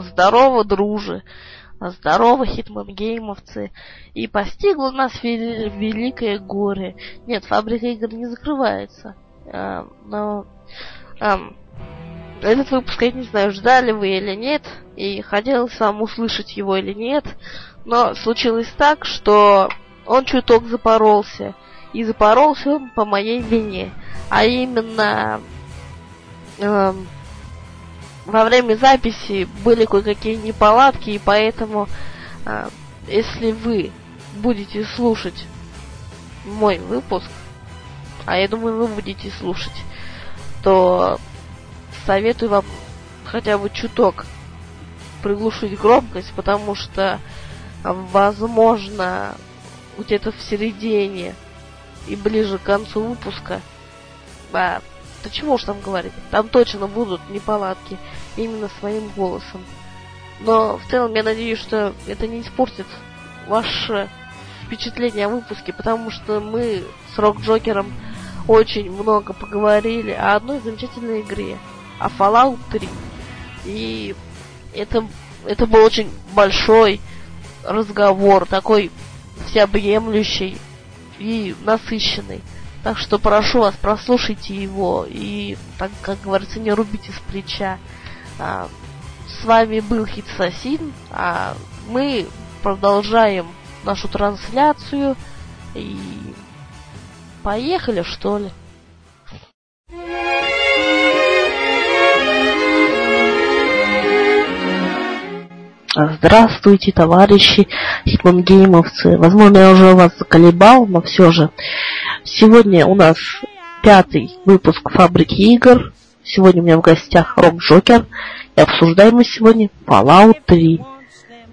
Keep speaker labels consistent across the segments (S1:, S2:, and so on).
S1: Здорово, друже! Здорово, хитман-геймовцы! И постигло нас великое горе. Нет, фабрика игр не закрывается. А, но... А, этот выпуск, я не знаю, ждали вы или нет, и хотелось вам услышать его или нет, но случилось так, что он чуток запоролся. И запоролся он по моей вине. А именно... Э, во время записи были кое-какие неполадки, и поэтому, э, если вы будете слушать мой выпуск, а я думаю, вы будете слушать, то советую вам хотя бы чуток приглушить громкость, потому что, возможно, где-то в середине и ближе к концу выпуска, а, да чего уж там говорить, там точно будут неполадки именно своим голосом. Но в целом я надеюсь, что это не испортит ваше впечатление о выпуске, потому что мы с Рок Джокером очень много поговорили о одной замечательной игре, о Fallout 3. И это, это был очень большой разговор, такой всеобъемлющий и насыщенный. Так что прошу вас, прослушайте его и, так как говорится, не рубите с плеча. А, с вами был Хитсасин, а мы продолжаем нашу трансляцию и поехали что ли. Здравствуйте, товарищи хитмангеймовцы. Возможно, я уже вас заколебал, но все же. Сегодня у нас пятый выпуск Фабрики игр. Сегодня у меня в гостях Rock Joker. И обсуждаем мы сегодня Fallout 3.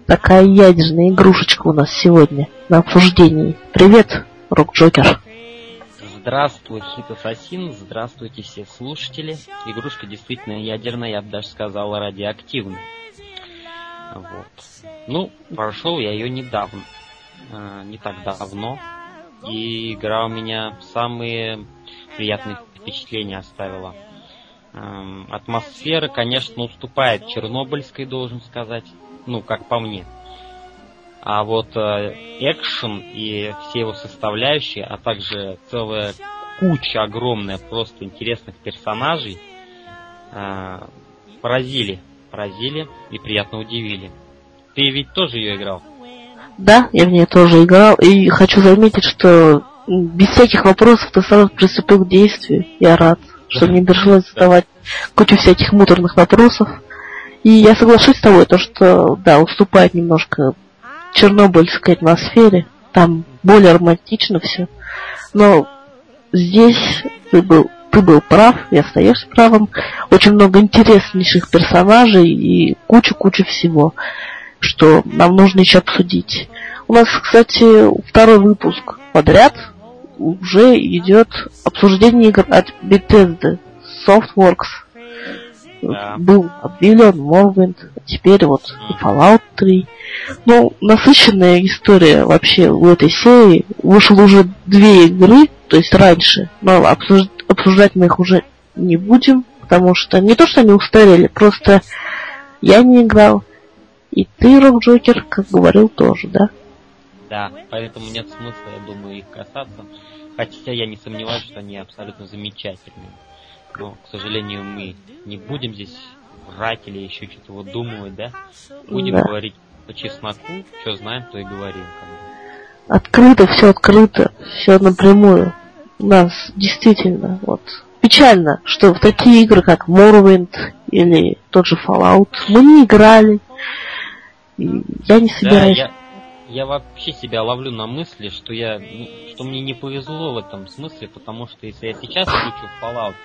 S1: Такая ядерная игрушечка у нас сегодня на обсуждении. Привет, Rock Joker.
S2: Здравствуй, Hit Assassin, здравствуйте все слушатели. Игрушка действительно ядерная, я бы даже сказал, радиоактивная. Вот. Ну, прошел я ее недавно. Э, не так давно. И игра у меня самые приятные впечатления оставила. Э, атмосфера, конечно, уступает Чернобыльской, должен сказать. Ну, как по мне. А вот э, экшен и все его составляющие, а также целая куча огромная просто интересных персонажей э, поразили поразили и приятно удивили. Ты ведь тоже ее играл?
S1: Да, я в нее тоже играл, и хочу заметить, что без всяких вопросов ты сразу приступил к действию. Я рад, что мне пришлось задавать кучу всяких муторных вопросов. И я соглашусь с тобой, то, что, да, уступает немножко чернобыльской атмосфере. Там более романтично все. Но здесь ты был ты был прав и остаешься правым. Очень много интереснейших персонажей и кучу-кучу всего, что нам нужно еще обсудить. У нас, кстати, второй выпуск подряд уже идет обсуждение игр от Bethesda Softworks. Да. Был объявлен Morrowind, а теперь вот Fallout 3. Ну, насыщенная история вообще в этой серии. Вышло уже две игры, то есть раньше, но обсуж... обсуждать мы их уже не будем, потому что не то, что они устарели, просто я не играл. И ты, Рок Джокер, как говорил, тоже, да?
S2: Да, поэтому нет смысла, я думаю, их касаться. Хотя я не сомневаюсь, что они абсолютно замечательные. Но, к сожалению, мы не будем здесь врать или еще что-то выдумывать, да? Будем да. говорить по чесноку, что знаем, то и говорим.
S1: Открыто, все открыто, все напрямую нас действительно вот печально, что в такие игры, как Morrowind или тот же Fallout, мы не играли. И я не собираюсь.
S2: Да, я, я вообще себя ловлю на мысли, что я, ну, что мне не повезло в этом смысле, потому что если я сейчас включу Fallout,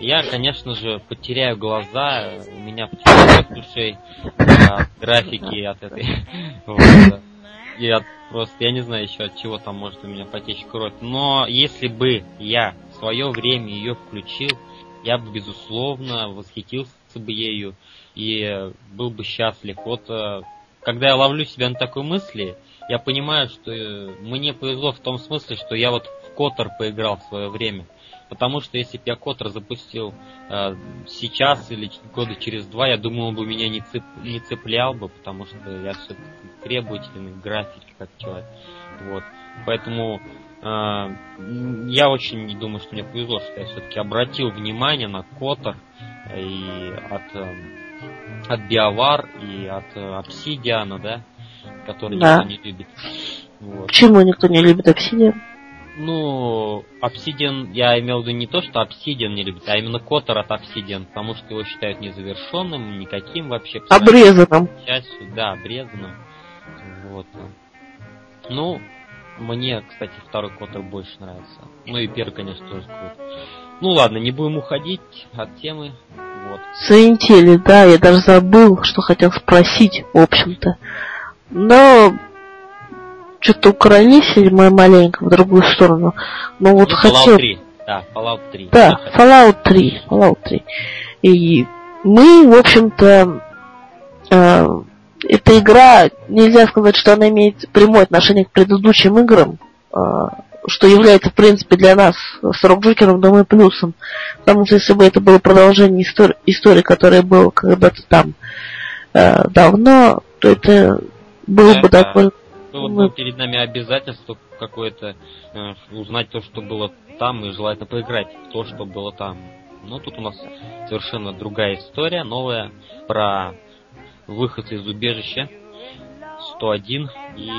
S2: я, конечно же, потеряю глаза, у меня потечет душей от графики, от этой. Вот, и от просто, я не знаю еще от чего там может у меня потечь кровь. Но если бы я в свое время ее включил, я бы, безусловно, восхитился бы ею и был бы счастлив. Вот э, когда я ловлю себя на такой мысли, я понимаю, что э, мне повезло в том смысле, что я вот в Котор поиграл в свое время. Потому что если бы я Котор запустил э, сейчас или года через два, я думаю, он бы меня не, цеп, не цеплял бы, потому что я все-таки требовательный в графике как человек. Вот. Поэтому э, я очень не думаю, что мне повезло, что я все-таки обратил внимание на Котор и от, э, от Биовар и от э, Обсидиана, да, который да. никто не любит.
S1: Вот. Почему никто не любит Обсидиан?
S2: Ну, Obsidian, я имел в виду не то, что Obsidian не любит, а именно Котор от Obsidian, потому что его считают незавершенным, никаким вообще.
S1: Обрезанным.
S2: Частью, да, обрезанным. Вот. Ну, мне, кстати, второй Котор больше нравится. Ну и первый, конечно, тоже круто. Ну ладно, не будем уходить от темы. Вот.
S1: Заинтели, да, я даже забыл, что хотел спросить, в общем-то. Но что-то укоронили мы маленько в другую сторону. Но вот ну, хотел...
S2: Fallout 3. Да, Fallout 3.
S1: Да, Fallout 3. Fallout 3. И мы, в общем-то, э, эта игра, нельзя сказать, что она имеет прямое отношение к предыдущим играм, э, что является, в принципе, для нас с Рок Джокером, думаю, плюсом. Потому что если бы это было продолжение истории, истории которая была когда-то там э, давно, то это было да, бы довольно
S2: ну, вот перед нами обязательство какое-то э, узнать то, что было там, и желательно поиграть в то, что было там. Но тут у нас совершенно другая история, новая, про выход из убежища 101, и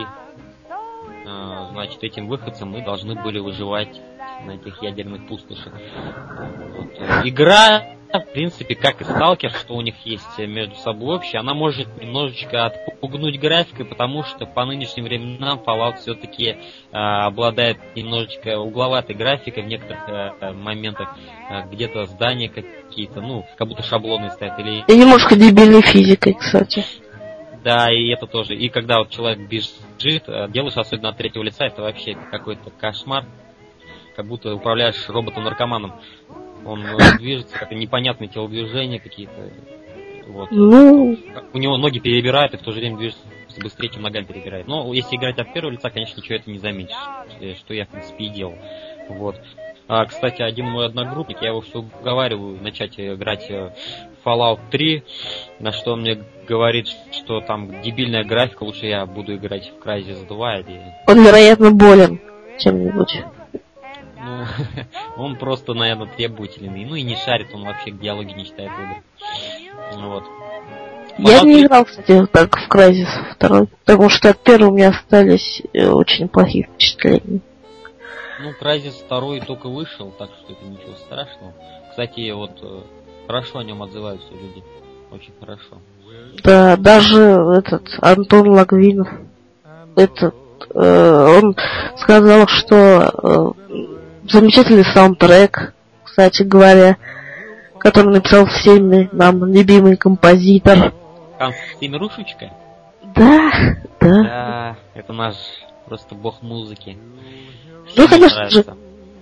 S2: э, значит этим выходцем мы должны были выживать на этих ядерных пустошах. Вот. Игра в принципе, как и сталкер, что у них есть между собой общее, она может немножечко отпугнуть графикой, потому что по нынешним временам Fallout все-таки э, обладает немножечко угловатой графикой в некоторых э, моментах. Э, где-то здания какие-то, ну, как будто шаблоны стоят. Или...
S1: И немножко дебильной физикой, кстати.
S2: Да, и это тоже. И когда вот человек бежит, э, делаешь особенно от третьего лица, это вообще какой-то кошмар. Как будто управляешь роботом-наркоманом. Он э, движется, как непонятные телодвижения какие-то. Вот. Ну... У него ноги перебирают, и в то же время движется быстрее, чем ногами перебирает. Но если играть от первого лица, конечно, ничего это не заметишь. Э, что я, в принципе, и делал. Вот. А, кстати, один мой одногруппник, я его все уговариваю начать играть в Fallout 3, на что он мне говорит, что там дебильная графика, лучше я буду играть в Crysis 2 или...
S1: Он, вероятно, болен чем-нибудь.
S2: Ну, он просто, наверное, требовательный. Ну и не шарит, он вообще к диалоге не читает игры. Вот.
S1: Я не играл, кстати, так в Crysis второй, потому что от первого у меня остались э, очень плохие впечатления.
S2: Ну, Crysis второй только вышел, так что это ничего страшного. Кстати, вот э, хорошо о нем отзываются люди. Очень хорошо.
S1: Да, даже этот Антон Лагвинов, этот, э, он сказал, что э, замечательный саундтрек, кстати говоря, который написал всеми нам любимый композитор.
S2: Ханс Семерушечка?
S1: Да, да.
S2: Да, это наш просто бог музыки.
S1: Ну, конечно же,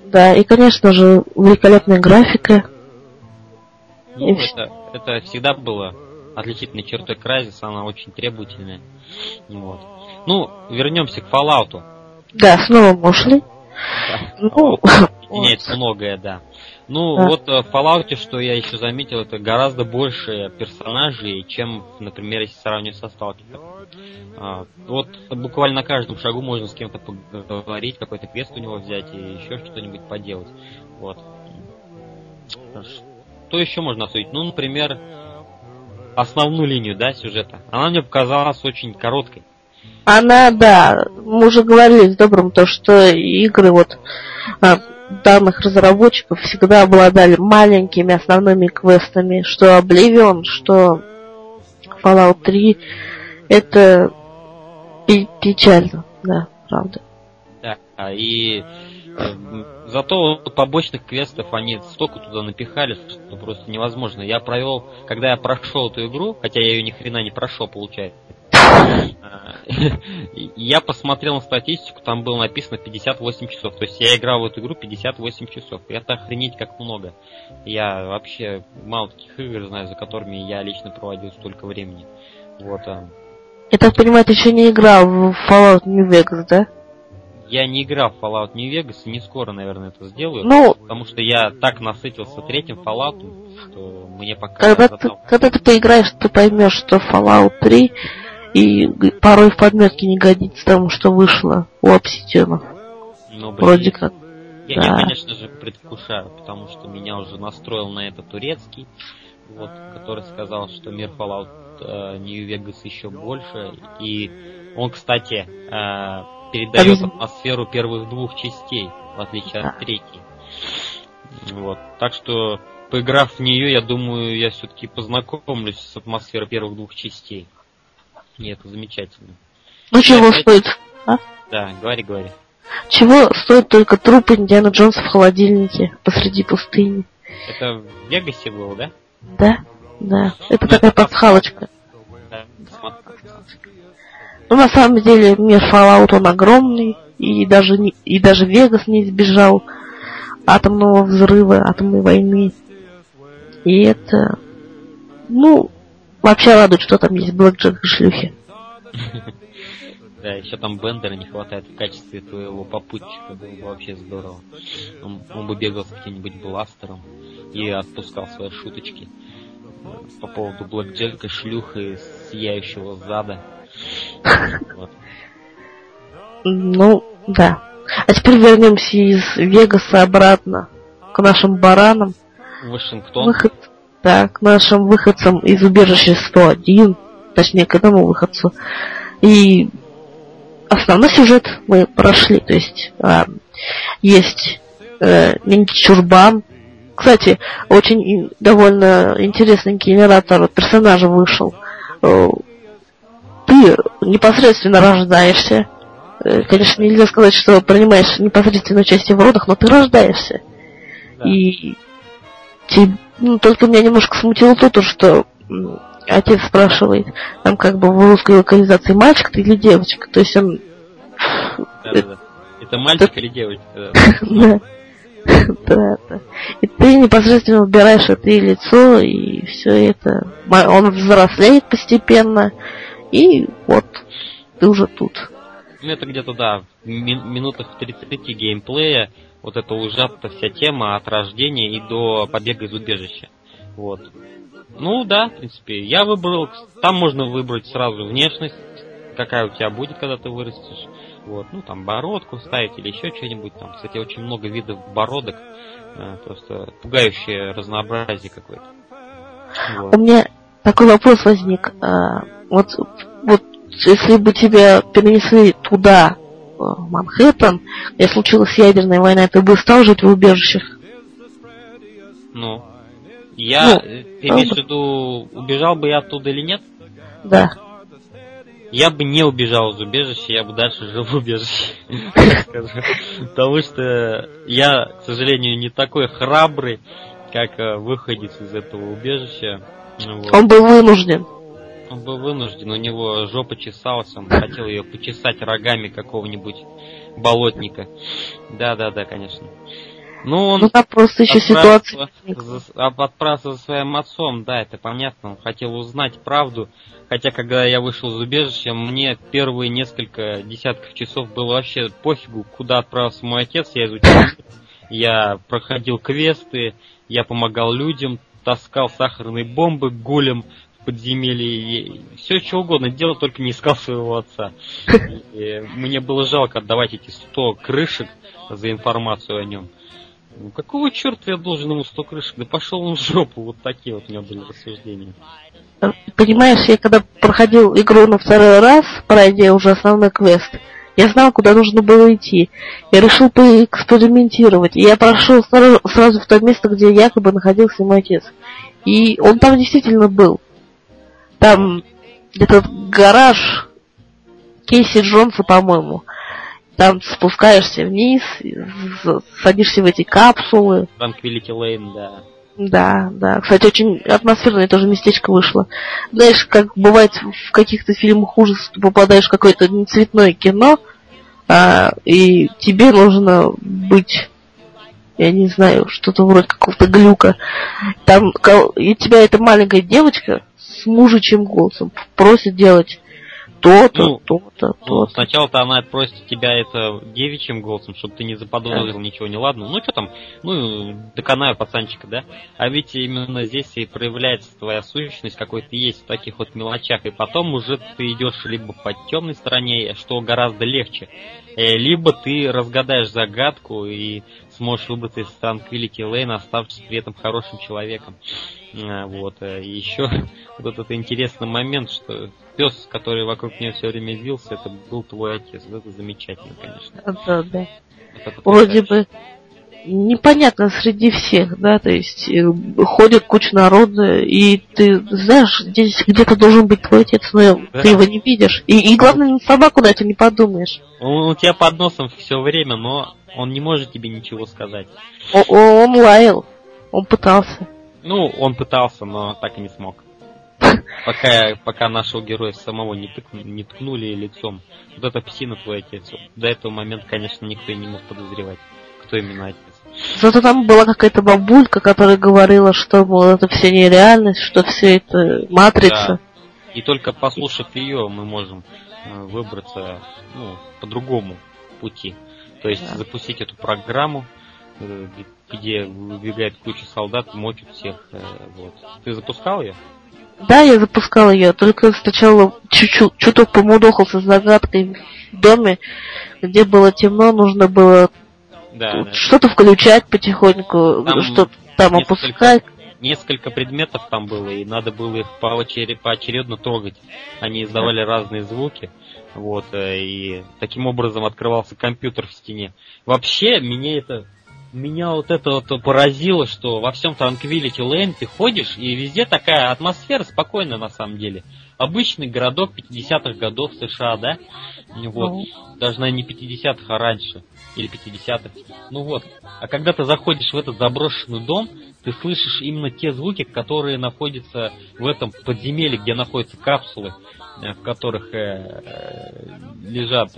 S1: да, и, конечно же, великолепная графика.
S2: Ну, это, это всегда было отличительной чертой Crysis, она очень требовательная. Вот. Ну, вернемся к Fallout.
S1: Да, снова мы ушли.
S2: Ну, меняется многое, да. Ну, да. вот э, в Fallout, что я еще заметил, это гораздо больше персонажей, чем, например, если сравнивать со Сталкером. А, вот буквально на каждом шагу можно с кем-то поговорить, какой-то квест у него взять и еще что-нибудь поделать. Вот. Что еще можно обсудить? Ну, например, основную линию, да, сюжета. Она мне показалась очень короткой.
S1: Она, да, мы уже говорили с Добрым, то, что игры вот а, данных разработчиков всегда обладали маленькими основными квестами, что Oblivion, что Fallout 3, это печально, да, правда.
S2: Да, а и э, зато побочных квестов они столько туда напихали, что просто невозможно. Я провел, когда я прошел эту игру, хотя я ее ни хрена не прошел, получается, я посмотрел на статистику, там было написано 58 часов. То есть я играл в эту игру 58 часов. Это охренеть как много. Я вообще мало таких игр знаю, за которыми я лично проводил столько времени. Вот. А.
S1: Я так понимаю, ты еще не играл в Fallout New Vegas, да?
S2: Я не играл в Fallout New Vegas и не скоро, наверное, это сделаю.
S1: Ну,
S2: Потому что я так насытился третьим Fallout, что мне пока...
S1: когда ты, когда ты поиграешь, ты поймешь, что Fallout 3 и порой в подметке не годится тому, что вышло у Obsidian.
S2: Ну, блин,
S1: Вроде как.
S2: Я,
S1: Да.
S2: я, конечно же, предвкушаю, потому что меня уже настроил на это турецкий, вот, который сказал, что мир Fallout э, New Vegas еще больше. И он, кстати, э, передает атмосферу первых двух частей, в отличие
S1: Да.
S2: от третьей. Вот. Так что, поиграв в нее, я думаю, я все-таки познакомлюсь с атмосферой первых двух частей. Это замечательно.
S1: Ну чего
S2: опять-
S1: стоит?
S2: Да, говори, говори.
S1: Чего стоит только труп Индиана Джонса в холодильнике посреди пустыни?
S2: Это в Вегасе было, да?
S1: Да? Да. Это
S2: Ну,
S1: такая
S2: это
S1: пасхалочка.
S2: Да.
S1: Ну, на самом деле, мир Fallout, он огромный, и даже, не, и даже Вегас не избежал атомного взрыва, атомной войны. И это, ну, вообще радует, что там есть Блэк Джек и шлюхи.
S2: Да, еще там Бендера не хватает в качестве твоего попутчика, было бы вообще здорово. Он, он бы бегал с каким-нибудь бластером и отпускал свои шуточки э, по поводу Блэк Джека, шлюхи, сияющего зада. Вот.
S1: Ну, да. А теперь вернемся из Вегаса обратно к нашим баранам.
S2: Вашингтон.
S1: Выход, да, к нашим выходцам из убежища 101, точнее, к одному выходцу. И основной сюжет мы прошли, то есть а, есть э, Чурбан. Кстати, очень довольно интересный генератор персонажа вышел. Э, Ты непосредственно рождаешься. Э, Конечно, нельзя сказать, что принимаешь непосредственное участие в родах, но ты рождаешься.
S2: Да.
S1: И те- ну, только меня немножко смутило то, то, что отец спрашивает, там как бы в русской локализации мальчик ты или девочка. То есть он...
S2: Да, да, да. Это мальчик или девочка? да.
S1: Да. Да. И ты непосредственно выбираешь это и лицо, и все это. Он взрослеет постепенно, и вот ты уже тут.
S2: Ну, это где-то, да, в ми- минутах в 30 геймплея вот эта ужата вся тема от рождения и до побега из убежища. Вот. Ну, да, в принципе, я выбрал, там можно выбрать сразу внешность, какая у тебя будет, когда ты вырастешь. Вот, ну, там, бородку ставить или еще что-нибудь. Там, кстати, очень много видов бородок. э, Просто пугающее разнообразие какое-то. Вот.
S1: У меня такой вопрос возник. А, вот, вот если бы тебя перенесли туда, Манхэттен, где случилась ядерная война, ты бы стал жить в убежищах?
S2: Ну, я,
S1: Ну,
S2: э, имеешь в виду, убежал бы я оттуда или нет?
S1: Да.
S2: Я бы не убежал из убежища, я бы дальше жил в убежище. Потому что я, к сожалению, не такой храбрый, как э, выходец из этого убежища. Ну.
S1: Он был вынужден.
S2: Он был вынужден, у него жопа чесалась, он хотел ее почесать рогами какого-нибудь болотника. Да-да-да, конечно. Ну, он
S1: Ну там просто еще ситуация.
S2: за, отправился за своим отцом, да, это понятно, он хотел узнать правду. Хотя, когда я вышел из убежища, мне первые несколько десятков часов было вообще пофигу, куда отправился мой отец, я изучал, я проходил квесты, я помогал людям, таскал сахарные бомбы гулем подземелье, все что угодно делал, только не искал своего отца. И мне было жалко отдавать эти 100 крышек за информацию о нем. Ну какого черта я должен ему 100 крышек? Да пошел он в жопу, вот такие вот у меня были рассуждения.
S1: Понимаешь, я когда проходил игру на второй раз, пройдя уже основной квест, я знал, куда нужно было идти. Я решил поэкспериментировать. И я прошел сразу, в то место, где якобы находился мой отец. И он там действительно был. Там где-то гараж Кейси Джонса, по-моему. Там спускаешься вниз, садишься в эти капсулы.
S2: Tranquility Lane, да.
S1: Да, да. Кстати, очень атмосферное тоже местечко вышло. Знаешь, как бывает в каких-то фильмах ужасов, ты попадаешь в какое-то нецветное кино, а, и тебе нужно быть, я не знаю, что-то вроде какого-то глюка. Там и тебя эта маленькая девочка с мужичьим голосом просит делать то-то,
S2: Ну,
S1: то-то,
S2: Ну,
S1: то-то.
S2: сначала-то она просит тебя это девичьим голосом, чтобы ты не заподозрил ничего неладного. Ну, что там, ну, доконаю пацанчика, да? А ведь именно здесь и проявляется твоя сущность, какой ты есть в таких вот мелочах. И потом уже ты идешь либо по темной стороне, что гораздо легче, э, либо ты разгадаешь загадку и сможешь выбраться из Tranquility Lane, оставшись при этом хорошим человеком. А, Вот. э, И еще вот этот интересный момент, что пес, который вокруг нее все время вился, это был твой отец. Вот Это замечательно, конечно.
S1: Да, да.
S2: Это
S1: Вроде бы непонятно среди всех, да, то есть э, ходит куча народа, и ты знаешь, здесь где-то должен быть твой отец, но
S2: Да.
S1: ты его не видишь. И, и главное, на собаку на это не подумаешь.
S2: Он у тебя под носом все время, но он не может тебе ничего сказать.
S1: О- о- он лаял, он пытался.
S2: Ну, он пытался, но так и не смог. Пока, пока нашего героя самого не, тыкну- не ткнули лицом. Вот это псина твой отец. До этого момента, конечно, никто и не мог подозревать, кто именно отец.
S1: Зато там была какая-то бабулька, которая говорила, что, мол, это все нереальность, что все это матрица.
S2: И только послушав ее, мы можем э, выбраться ну, по другому пути. То есть
S1: Да.
S2: запустить эту программу, э, где выбегает куча солдат, мочат всех. э, Вот. Ты запускал ее?
S1: Да, я запускала ее, только сначала чуть-чуть, чуток помудохался с загадкой в доме, где было темно, нужно было
S2: Да, да.
S1: что-то включать потихоньку,
S2: Там
S1: что-то там
S2: несколько-
S1: опускать.
S2: Несколько предметов там было, и надо было их поочере- поочередно трогать. Они издавали разные звуки. Вот, э, и таким образом открывался компьютер в стене. Вообще, меня это меня вот это вот поразило, что во всем Tranquility Lane ты ходишь, и везде такая атмосфера спокойная на самом деле. Обычный городок 50-х годов США, да? Вот.
S1: Ну.
S2: Даже, наверное, не 50-х, а раньше. Или 50-х. Ну вот. А когда ты заходишь в этот заброшенный дом, ты слышишь именно те звуки, которые находятся в этом подземелье, где находятся капсулы, э, в которых э, э, лежат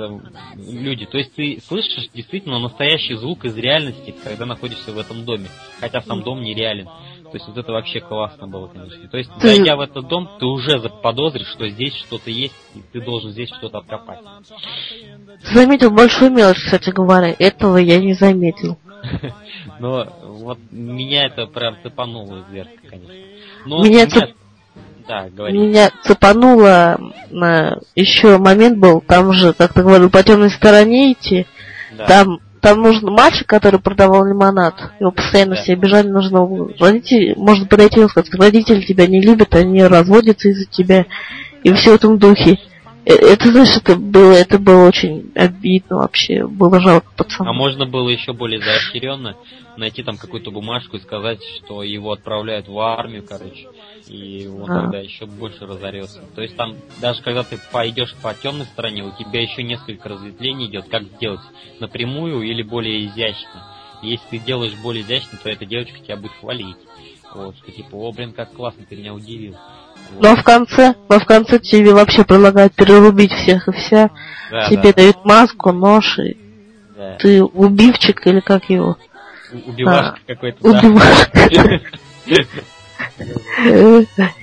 S2: люди. То есть ты слышишь действительно настоящий звук из реальности, когда находишься в этом доме. Хотя сам дом нереален. То есть вот это вообще классно было, конечно. То есть,
S1: Ты-
S2: зайдя в этот дом, ты уже заподозришь, что здесь что-то есть, и ты должен здесь что-то откопать.
S1: Заметил большую мелочь, кстати говоря, этого я не заметил.
S2: Но вот меня это прям цепануло вверх, конечно. Но
S1: Меня
S2: у
S1: цеп-
S2: Да, говори.
S1: Меня цепануло, на... еще момент был, там же, как ты говорил, по темной стороне идти,
S2: Да.
S1: там там нужен мальчик, который продавал лимонад. Его постоянно
S2: Да.
S1: все обижали, нужно родители, можно подойти и сказать, родители тебя не любят, они разводятся из-за тебя. И все в этом духе. Э, Это, знаешь, это было, это было очень обидно вообще. Было жалко пацана.
S2: А можно было еще более заощренно найти там какую-то бумажку и сказать, что его отправляют в армию, короче, и он
S1: А.
S2: тогда еще больше разорется. То есть там, даже когда ты пойдешь по темной стороне, у тебя еще несколько разветвлений идет, как сделать напрямую или более изящно. Если ты делаешь более изящно, то эта девочка тебя будет хвалить. Вот, что типа, о, блин, как классно, ты меня удивил.
S1: Но в конце, но в конце тебе вообще предлагают перерубить всех и вся.
S2: Да,
S1: тебе
S2: да,
S1: дают маску, нож, и
S2: да.
S1: ты убивчик или как его.
S2: У- Убивашка
S1: А,
S2: какой-то.
S1: Убивашка.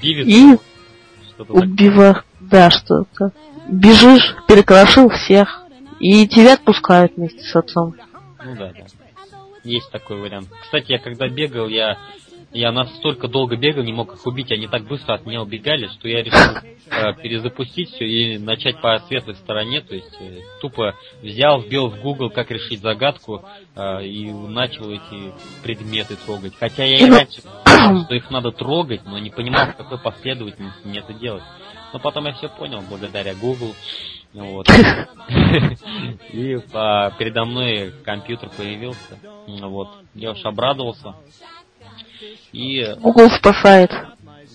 S1: И
S2: что-то такое.
S1: убива, да, что-то. Бежишь, перекрошил всех, и тебя отпускают вместе с отцом.
S2: Ну да, да. Есть такой вариант. Кстати, я когда бегал, я я настолько долго бегал, не мог их убить, они так быстро от меня убегали, что я решил э, перезапустить все и начать по светлой стороне, то есть э, тупо взял, вбил в Google, как решить загадку, э, и начал эти предметы трогать. Хотя я и раньше знал, что их надо трогать, но не понимал, в какой последовательности мне это делать. Но потом я все понял благодаря Google. Вот. И по- передо мной компьютер появился. Вот. Я уж обрадовался. И
S1: Google спасает.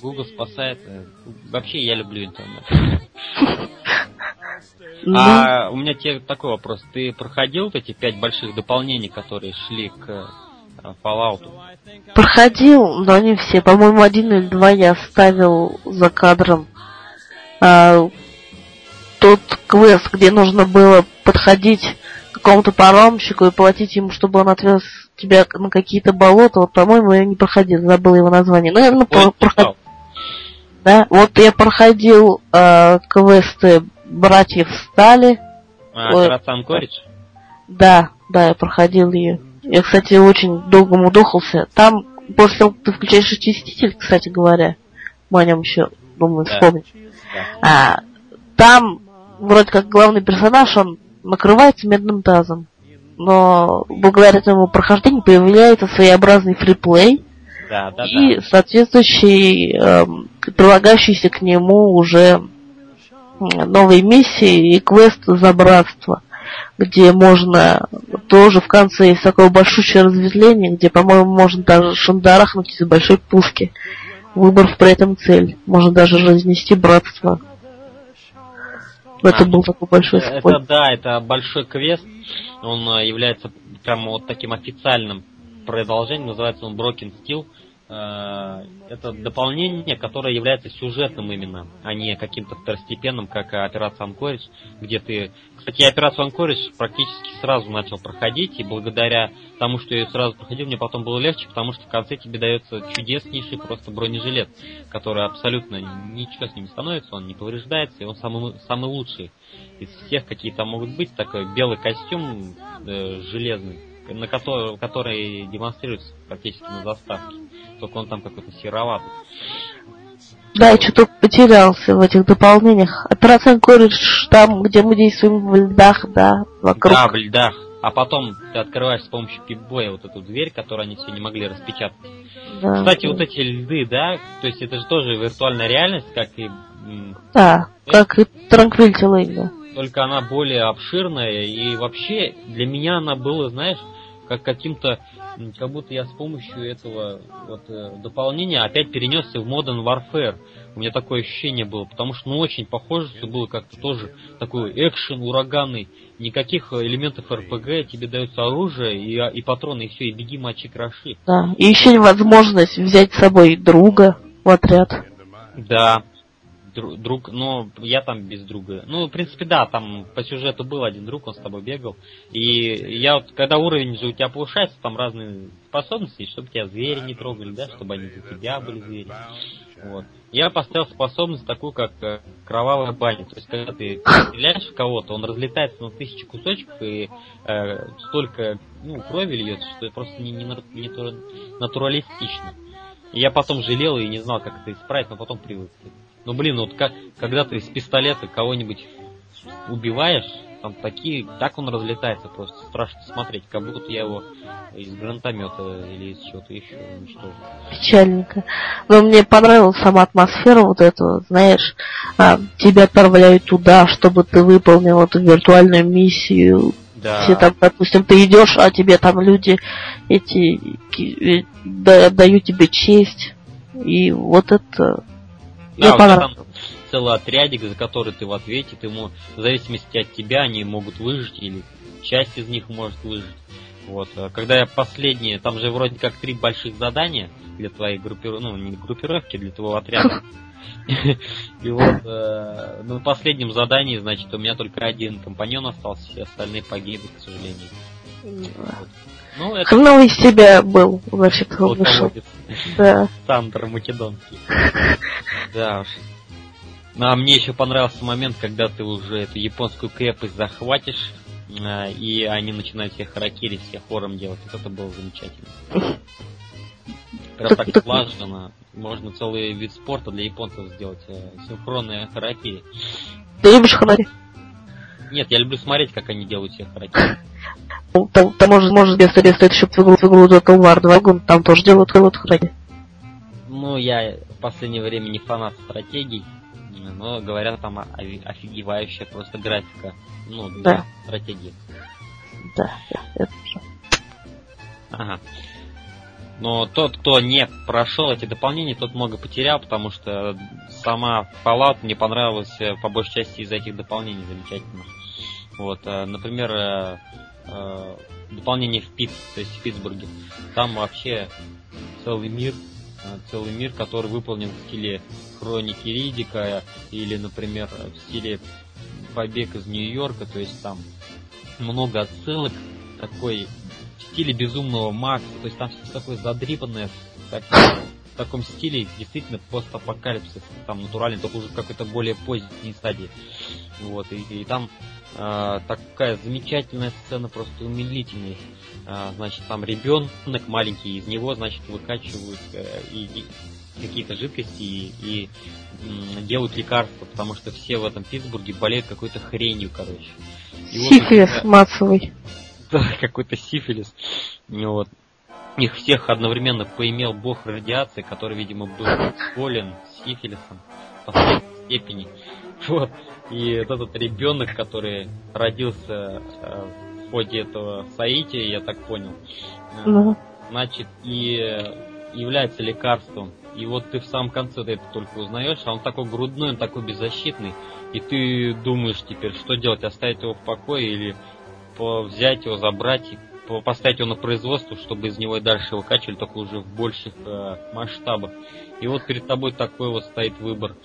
S2: Google спасает. Вообще я люблю интернет.
S1: Ну,
S2: А у меня тебе такой вопрос. Ты проходил вот эти пять больших дополнений, которые шли к э, Fallout?
S1: проходил, но не все. По-моему, один или два я оставил за кадром. А, тот квест, где нужно было подходить к какому-то паромщику и платить ему, чтобы он отвез тебя на какие-то болота, вот, по-моему, я не проходил, забыл его название. Ну, я, ну,
S2: Ой,
S1: проход- да, вот я проходил э, квесты братьев стали.
S2: А,
S1: Ой.
S2: Красан Коридж?
S1: Да, да, я проходил ее. Я, кстати, очень долго мудохался. Там, после того, как ты включаешь очиститель, кстати говоря, мы о нем еще, думаю,
S2: Да.
S1: вспомним.
S2: Да.
S1: А, там, вроде как главный персонаж, он накрывается медным тазом. Но благодаря этому прохождению появляется своеобразный фриплей
S2: Да, да,
S1: и
S2: да.
S1: соответствующий, эм, прилагающийся к нему уже новые миссии и квест за братство, где можно тоже в конце есть такое большущее разветвление, где, по-моему, можно даже шандарахнуть из большой пушки, выбрав при этом цель. Можно даже разнести братство. Это
S2: А,
S1: был такой большой
S2: Это
S1: спой.
S2: да, это большой квест. Он э, является прямо вот таким официальным продолжением. Называется он Broken Steel. Э, Это дополнение, которое является сюжетным именно, а не каким-то второстепенным, как Операция Анкоридж, где ты... Кстати, я Операцию Анкоридж практически сразу начал проходить, и благодаря тому, что я ее сразу проходил, мне потом было легче, потому что в конце тебе дается чудеснейший просто бронежилет, который абсолютно ничего с ним не становится, он не повреждается, и он самый, самый лучший из всех, какие там могут быть. Такой белый костюм э, железный, на который, который демонстрируется практически на заставке. Только он там какой-то сероватый.
S1: Да, я что-то потерялся в этих дополнениях. Операция Коридж, там, где мы действуем в льдах, да, вокруг.
S2: Да, в льдах. А потом ты открываешь с помощью пипбоя вот эту дверь, которую они все не могли распечатать.
S1: Да.
S2: Кстати, вот эти льды, да, то есть это же тоже виртуальная реальность, как и
S1: Да, как и Транквильти Лейн,
S2: только она более обширная, и вообще для меня она была, знаешь, как каким-то, как будто я с помощью этого вот э, дополнения опять перенесся в Modern Warfare. У меня такое ощущение было, потому что ну очень похоже, что было как-то тоже такой экшен ураганный, никаких э, элементов РПГ, тебе дается оружие и, а, и патроны, и все, и беги мочи кроши.
S1: Да. И еще возможность взять с собой друга в отряд.
S2: Да, друг, но я там без друга. Ну, в принципе, да, там по сюжету был один друг, он с тобой бегал. И я вот, когда уровень же у тебя повышается, там разные способности, чтобы тебя звери не трогали, да, чтобы они за тебя были звери. Вот. Я поставил способность такую, как э, кровавая баня. То есть, когда ты стреляешь в кого-то, он разлетается на тысячи кусочков и э, столько ну, крови льется, что это просто не, не, не тура- натуралистично. Я потом жалел и не знал, как это исправить, но потом привык. Ну блин, вот как, когда ты из пистолета кого-нибудь убиваешь, там такие, так он разлетается просто, страшно смотреть, как будто я его из гранатомета или из чего-то еще уничтожил.
S1: Печальненько. Но мне понравилась сама атмосфера вот этого, знаешь, а, тебя отправляют туда, чтобы ты выполнил эту виртуальную миссию.
S2: Да.
S1: Все там, допустим, ты идешь, а тебе там люди эти э, да- дают тебе честь. И вот это мне
S2: Да, у тебя
S1: понравилось.
S2: там целый отрядик, за который ты в ответе, ты ему, в зависимости от тебя, они могут выжить, или часть из них может выжить. Вот. а Когда я последние, там же вроде как три больших задания для твоей группировки, ну, не группировки, для твоего отряда. И вот э, на последнем задании, значит, у меня только один компаньон остался, все остальные погибли, к сожалению. Вот. Ну, это
S1: Хреново из тебя был, значит, вышел. Да.
S2: Сандер Македонский. Да уж. Ну, а мне еще понравился момент, когда ты уже эту японскую крепость захватишь, а, и они начинают всех харакири, всех хором делать. Вот это было замечательно. Прям так слаженно. Можно целый вид спорта для японцев сделать. э, Синхронные харакири.
S1: Ты любишь ханари?
S2: Нет, я люблю смотреть, как они делают всех харакири.
S1: Ну, Там, там может, может, без стоит еще в игру, в игру Total War 2, гон, там тоже делают вот ханари.
S2: Ну, я в последнее время не фанат стратегий, но говорят, там офигевающая просто графика. Ну, для
S1: Да.
S2: стратегии.
S1: Да, это же.
S2: Ага. Но тот, кто не прошел эти дополнения, тот много потерял, потому что сама Fallout мне понравилась э, по большей части из-за этих дополнений замечательно. Вот, э, например, э, э, дополнение в Пит, то есть в Питтсбурге. Там вообще целый мир, целый мир, который выполнен в стиле Хроники Ридика или, например, в стиле Побег из Нью-Йорка, то есть там много отсылок, такой в стиле безумного Макса, то есть там все такое задрипанное, так- в таком стиле действительно постапокалипсис, там натуральный, только уже в какой-то более поздней стадии. Вот, и, и там э, такая замечательная сцена, просто умилительная. Э, значит, там ребенок маленький, из него, значит, выкачивают э, и, и какие-то жидкости и, и м, делают лекарства, потому что все в этом Питтсбурге болеют какой-то хренью, короче.
S1: И сифилис вот, массовый.
S2: Да, какой-то сифилис. Вот. Их всех одновременно поимел бог радиации, который, видимо, был болен сифилисом по степени. Вот. И вот этот ребенок, который родился э, в ходе этого соития, я так понял, э, значит, и является лекарством. И вот ты в самом конце ты это только узнаешь, а он такой грудной, он такой беззащитный, и ты думаешь теперь, что делать, оставить его в покое или взять его, забрать и поставить его на производство, чтобы из него и дальше выкачивали, только уже в больших э, масштабах. И вот перед тобой такой вот стоит выбор.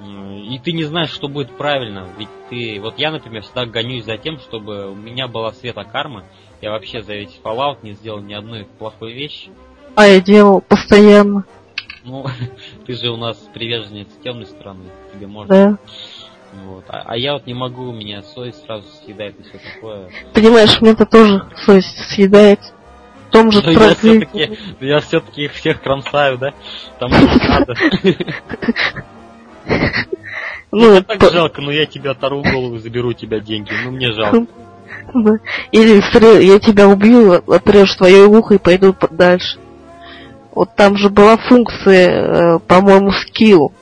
S2: И ты не знаешь, что будет правильно. Ведь ты. Вот я, например, всегда гонюсь за тем, чтобы у меня была света карма. Я вообще за весь Fallout не сделал ни одной плохой вещи.
S1: А я делал постоянно.
S2: Ну, ты же у нас приверженец темной стороны. Тебе можно.
S1: Да.
S2: Вот. А, а я вот не могу, у меня совесть сразу съедает и все такое.
S1: Понимаешь, мне это тоже совесть съедает. В том же
S2: но я все-таки, я все-таки их всех кромсаю, да? Там надо. Ну, мне так жалко, но я тебя оторву голову, заберу у тебя деньги. Ну, мне жалко.
S1: Или я тебя убью, отрежь твое ухо и пойду дальше. Вот там же была функция, э, по-моему, скилл.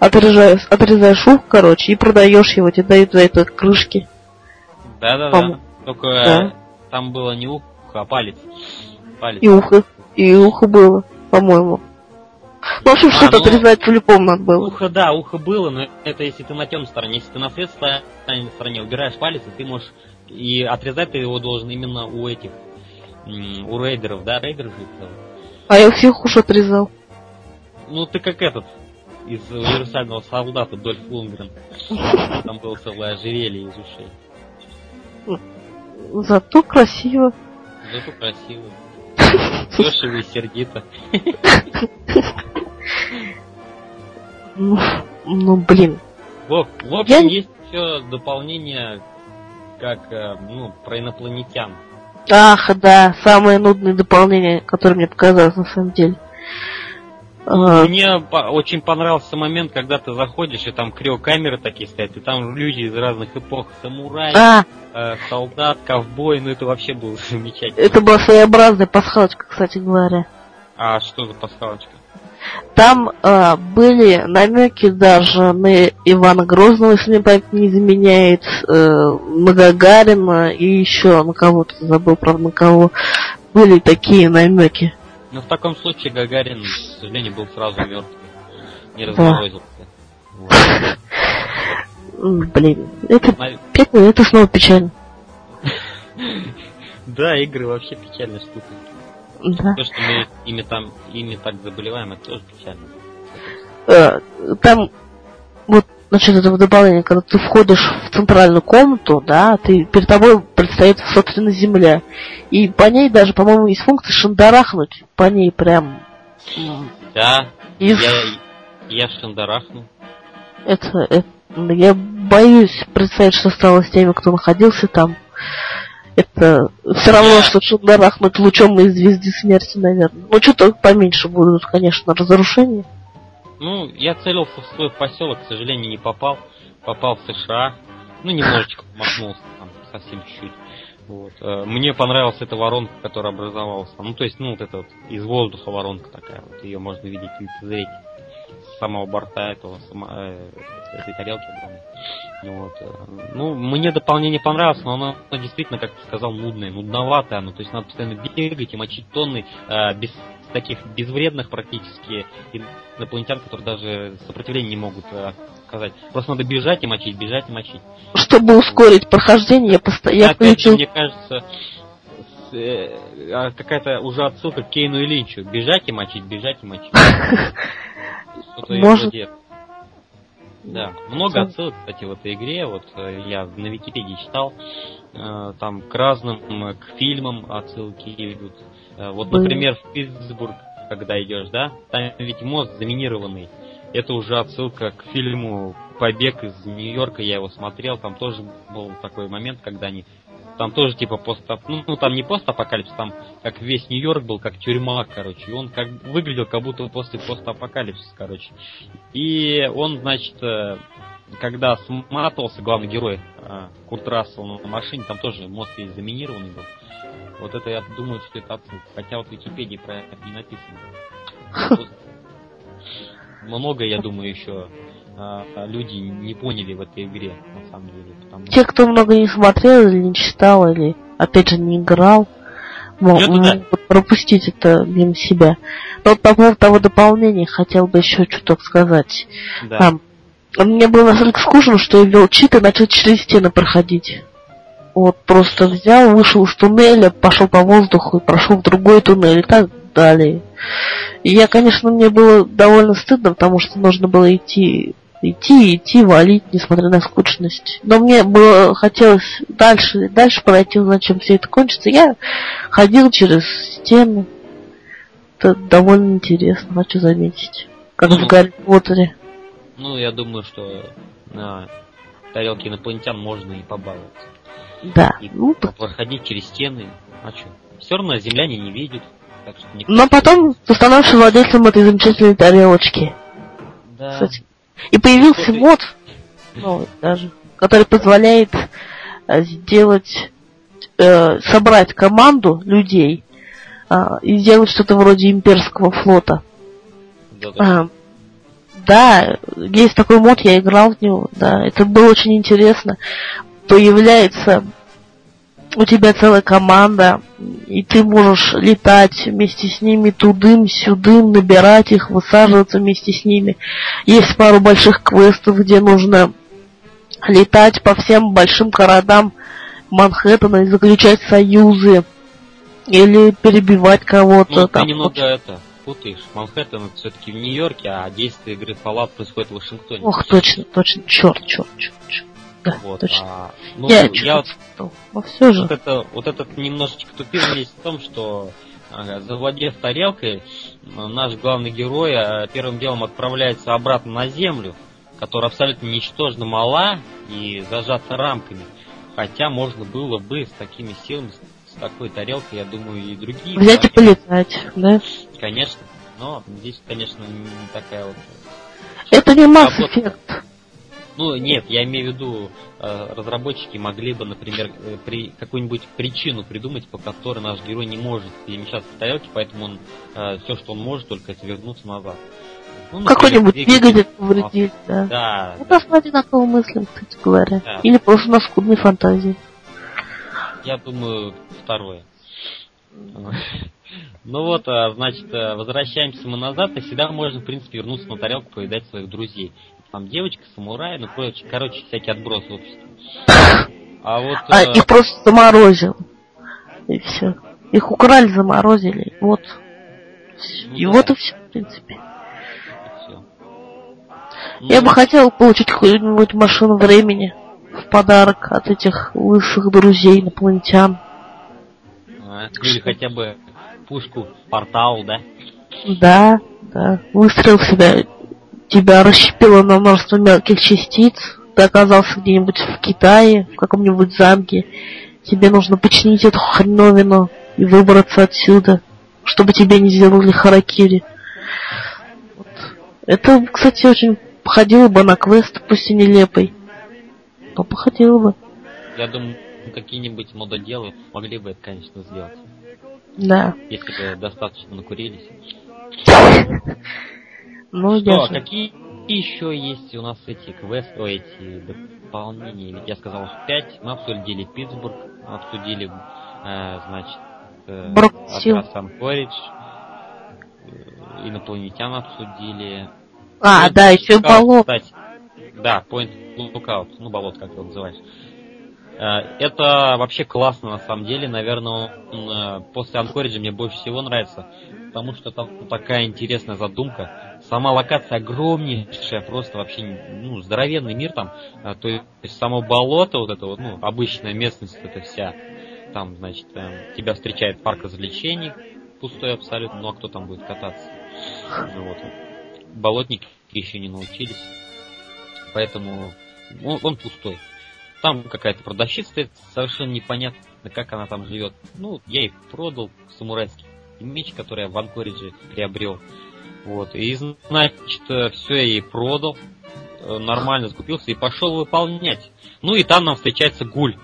S1: Отрезаешь, отрезаешь ухо, короче, и продаешь его, тебе дают за это крышки.
S2: Да-да-да. Только да. там было не ухо, а палец.
S1: палец. И ухо. И ухо было, по-моему. В общем, а, что-то отрезать по-любому надо было.
S2: Ухо, да, ухо было, но это если ты на темной стороне. Если ты на светлой стороне убираешь палец, и ты можешь... И отрезать ты его должен именно у этих... У рейдеров, да? Рейдеров же
S1: А я всех уж отрезал.
S2: Ну, ты как этот, из универсального солдата Дольф Лунгрен. Там было целое ожерелье из ушей.
S1: Зато красиво.
S2: Зато красиво. Дешево и сердито.
S1: Ну, ну блин.
S2: В, в общем, Я... есть еще дополнение, как, э, ну, про инопланетян.
S1: Ах, да, самое нудное дополнение, которое мне показалось на самом деле.
S2: Мне очень понравился момент, когда ты заходишь, и там криокамеры такие стоят, и там люди из разных эпох, самурай, а. э, солдат, ковбой, ну это вообще было замечательно.
S1: Это была своеобразная пасхалочка, кстати говоря.
S2: А что за пасхалочка?
S1: Там э, были намеки даже на Ивана Грозного, если мне память не заменяет, э, на Гагарина и еще на кого-то, забыл, правда, на кого. Были такие намеки.
S2: Ну, в таком случае Гагарин, к сожалению, был сразу мертвый. Не разморозился. Да.
S1: Вот. Блин, это, это, это снова печально.
S2: Да, игры вообще печальная штука. Да. То, что мы ими там, ими так заболеваем, это тоже печально.
S1: Э, там вот насчет этого добавления, когда ты входишь в центральную комнату, да, ты перед тобой предстоит, собственно, земля. И по ней даже, по-моему, есть функция шандарахнуть по ней прям.
S2: Да, и... я, я шандарахну.
S1: Это, это, я боюсь представить, что стало с теми, кто находился там. Это все равно, что шандарахнуть лучом из звезды смерти, наверное. Ну, что-то поменьше будут, конечно, разрушения.
S2: Ну, я целился в свой поселок, к сожалению, не попал. Попал в США. Ну, немножечко махнулся там, совсем чуть-чуть. Вот. Э, мне понравилась эта воронка, которая образовалась. Ну, то есть, ну, вот эта вот из воздуха воронка такая. Вот ее можно видеть лицезреть с самого борта этого, сама, э, этой тарелки огромной. Вот. Э, ну, мне дополнение понравилось, но оно, оно действительно, как ты сказал, нудное, нудноватое. Ну, то есть надо постоянно бегать и мочить тонны э, без таких безвредных практически инопланетян, которые даже сопротивления не могут э, оказать. Просто надо бежать и мочить, бежать и мочить.
S1: Чтобы ускорить прохождение, я постоянно...
S2: Опять же, мне кажется, э, а какая-то уже отсылка к Кейну и Линчу. Бежать и мочить, бежать и мочить.
S1: Может...
S2: Да, много отсылок, кстати, в этой игре. Вот э, я на Википедии читал. Там к разным, к фильмам отсылки идут. Э, вот, например, в Питтсбург, когда идешь, да, там ведь мост заминированный. Это уже отсылка к фильму побег из Нью-Йорка, я его смотрел, там тоже был такой момент, когда они там тоже типа пост ну, ну там не постапокалипсис, там как весь Нью-Йорк был, как тюрьма, короче. И он как выглядел как будто после постапокалипсиса, короче. И он, значит, э, когда сматывался главный герой э, Курт Рассел на машине, там тоже мост весь заминированный был. Вот это я думаю, что это отсылка. Хотя вот в Википедии про это не написано. Много, я думаю, еще а, люди не поняли в этой игре, на самом деле.
S1: Потому... Те, кто много не смотрел или не читал, или опять же не играл, могут да. пропустить это мимо себя. Но вот по поводу того дополнения хотел бы еще чуток сказать. Да. Там, мне было настолько скучно, что я ввел чит и начал через стены проходить. Вот просто взял, вышел из туннеля, пошел по воздуху и прошел в другой туннель и так далее. И я, конечно, мне было довольно стыдно, потому что нужно было идти идти, идти, валить, несмотря на скучность. Но мне было хотелось дальше, дальше пройти, узнать, чем все это кончится. Я ходил через стену. Это довольно интересно, хочу заметить. Как ну, в Гарри Поттере.
S2: Ну, я думаю, что на тарелке инопланетян можно и побаловаться.
S1: Да.
S2: И ну, проходить через стены. А что? Все равно земляне не видят.
S1: Так что Но потом ты становишься владельцем этой замечательной тарелочки. Да. Кстати, и появился мод, ну, даже, который позволяет э, сделать, э, собрать команду людей э, и сделать что-то вроде имперского флота. Да, э, да, есть такой мод, я играл в него, да, это было очень интересно. Появляется у тебя целая команда, и ты можешь летать вместе с ними тудым-сюдым, набирать их, высаживаться вместе с ними. Есть пару больших квестов, где нужно летать по всем большим городам Манхэттена и заключать союзы или перебивать кого-то.
S2: Ну, там. немного это путаешь. Манхэттен все-таки в Нью-Йорке, а действие игры Fallout происходит в Вашингтоне.
S1: Ох, точно, точно, черт, черт, черт, черт. Да, вот, точно. А,
S2: ну, я, я вот, ну, все же. Вот, это, вот этот немножечко тупик есть в том, что завладев тарелкой, наш главный герой а, первым делом отправляется обратно на землю, которая абсолютно ничтожно мала и зажата рамками. Хотя можно было бы с такими силами, с такой тарелкой, я думаю, и другие.
S1: Взять и полетать, да?
S2: Конечно. Но здесь, конечно, не такая вот.
S1: Это не Effect.
S2: Ну, нет, я имею в виду, э, разработчики могли бы, например, э, при какую-нибудь причину придумать, по которой наш герой не может перемещаться в тарелке, поэтому он э, все, что он может, только это вернуться назад.
S1: Ну, Какой-нибудь двигатель повредить, да. Да. Ну, да. на одинаково мыслям, кстати говоря. Да. Или просто на скудной фантазии.
S2: Я думаю, второе. Ну вот, а, значит, возвращаемся мы назад, и всегда можно, в принципе, вернуться на тарелку, повидать своих друзей там девочка, самурай, ну, короче, короче всякие отбросы общества.
S1: А вот... А, э... их просто заморозил. И все. Их украли, заморозили. Вот. Ну, и да. вот и все, в принципе. Ну, Я бы хотел получить какую-нибудь машину времени в подарок от этих лысых друзей инопланетян.
S2: А, или хотя бы пушку портал, да?
S1: Да, да. Выстрел в себя тебя расщепило на множество мелких частиц, ты оказался где-нибудь в Китае, в каком-нибудь замке, тебе нужно починить эту хреновину и выбраться отсюда, чтобы тебе не сделали харакири. Вот. Это, кстати, очень походило бы на квест, пусть и нелепый. Но походило бы.
S2: Я думаю, какие-нибудь мододелы могли бы это, конечно, сделать.
S1: Да.
S2: Если бы достаточно накурились.
S1: Ну,
S2: Что, я... какие еще есть у нас эти квесты, эти дополнения? Ведь я сказал 5. Мы обсудили Питтсбург, мы обсудили, э, значит, э, Санкоридж, э, инопланетян обсудили.
S1: А, Point да, еще болот.
S2: Кстати, да, Point Lookout, ну, болот, как его называешь. Э, это вообще классно на самом деле, наверное, он, э, после Анкориджа мне больше всего нравится, потому что там такая интересная задумка Сама локация огромнейшая, просто вообще ну, здоровенный мир там. А, то есть само болото, вот это вот, ну, обычная местность это вся. Там, значит, э, тебя встречает парк развлечений, пустой абсолютно, ну а кто там будет кататься? Ну, вот. Болотники еще не научились. Поэтому он, он пустой. Там какая-то продавщица стоит, совершенно непонятно, как она там живет. Ну, я ей продал самурайский меч, который я в Анкоридже приобрел. Вот. И, значит, все я ей продал, э, нормально закупился и пошел выполнять. Ну и там нам встречается гуль,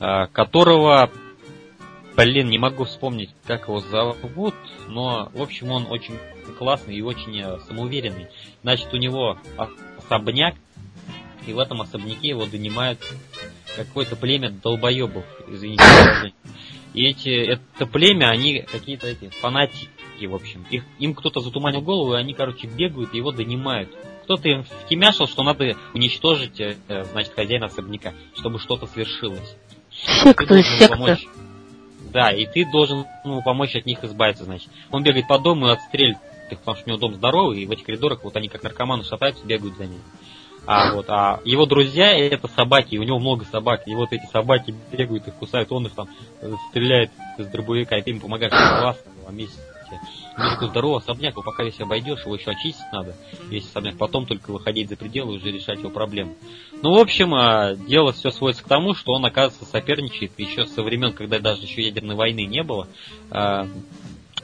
S2: э, которого, блин, не могу вспомнить, как его зовут, но, в общем, он очень классный и очень э, самоуверенный. Значит, у него особняк, и в этом особняке его донимают какое-то племя долбоебов, извините. И эти, это племя, они какие-то эти фанатики, в общем. Их, им кто-то затуманил голову, и они, короче, бегают и его донимают. Кто-то им втемяшил, что надо уничтожить, э, значит, хозяина особняка, чтобы что-то свершилось.
S1: Секта, секта.
S2: Помочь. Да, и ты должен ну, помочь от них избавиться, значит. Он бегает по дому и отстреливает их, потому что у него дом здоровый, и в этих коридорах вот они как наркоманы шатаются, бегают за ним. А вот, а его друзья это собаки, у него много собак, и вот эти собаки бегают, их кусают, он их там стреляет из дробовика, и ты им помогаешь классно, месяц. Ну, такой здоровый особняк, пока весь обойдешь, его еще очистить надо, весь особняк, потом только выходить за пределы и уже решать его проблемы. Ну, в общем, а, дело все сводится к тому, что он, оказывается, соперничает еще со времен, когда даже еще ядерной войны не было, а,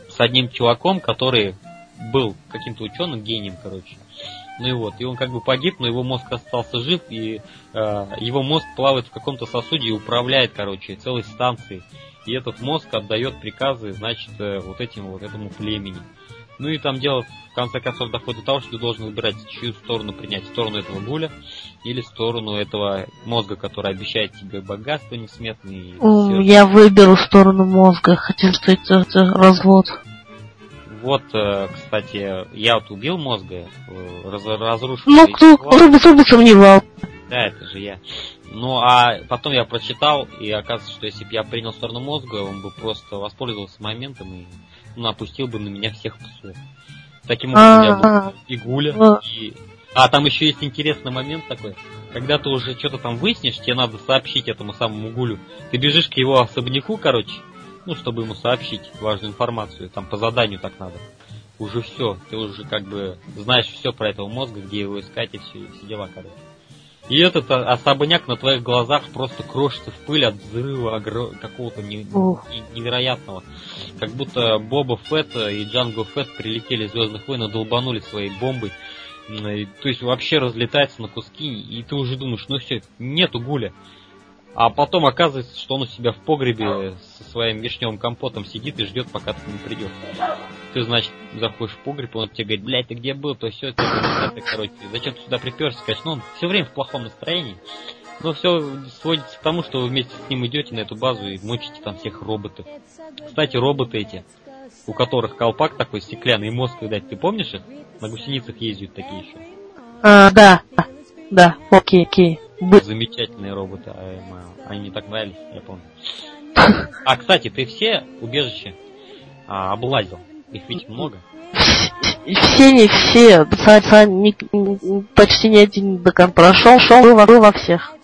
S2: с одним чуваком, который был каким-то ученым, гением, короче. Ну и вот, и он как бы погиб, но его мозг остался жив, и э, его мозг плавает в каком-то сосуде и управляет, короче, целой станцией. И этот мозг отдает приказы, значит, э, вот этим вот этому племени. Ну и там дело в конце концов доходит до того, что ты должен выбирать, чью сторону принять, сторону этого гуля или сторону этого мозга, который обещает тебе богатство несметное.
S1: Я выберу сторону мозга, что это, это развод.
S2: Вот, э, кстати, я вот убил мозга, э, раз, разрушил.
S1: Ну, кто, кто бы сомневал.
S2: Да, это же я. Ну, а потом я прочитал, и оказывается, что если бы я принял сторону мозга, он бы просто воспользовался моментом и ну, опустил бы на меня всех псов. Таким образом, я был и гуля, а. и... А, там еще есть интересный момент такой. Когда ты уже что-то там выяснишь, тебе надо сообщить этому самому гулю. Ты бежишь к его особняку, короче, ну, чтобы ему сообщить важную информацию, там по заданию так надо. Уже все, ты уже как бы знаешь все про этого мозга, где его искать и все, и все дела, короче. И этот особняк на твоих глазах просто крошится в пыль от взрыва огр... какого-то не... невероятного. Как будто Боба Фетт и Джанго Фетт прилетели из Звездных войн и долбанули своей бомбой. И, то есть вообще разлетается на куски, и ты уже думаешь, ну все, нету гуля. А потом оказывается, что он у себя в погребе со своим вишневым компотом сидит и ждет, пока ты не придешь. Ты, значит, заходишь в погреб, он тебе говорит, блядь, ты где был, то все, ты, ты, короче, зачем ты сюда приперся, скажешь, ну, он все время в плохом настроении. Но все сводится к тому, что вы вместе с ним идете на эту базу и мочите там всех роботов. Кстати, роботы эти, у которых колпак такой стеклянный и мозг, видать, ты помнишь их? На гусеницах ездят такие еще.
S1: А, да, да, окей, окей.
S2: Замечательные роботы, а, они мне так нравились, я помню. А, кстати, ты все убежища а, облазил? Их ведь много.
S1: Все не все, почти ни один декан прошел, шел был во всех.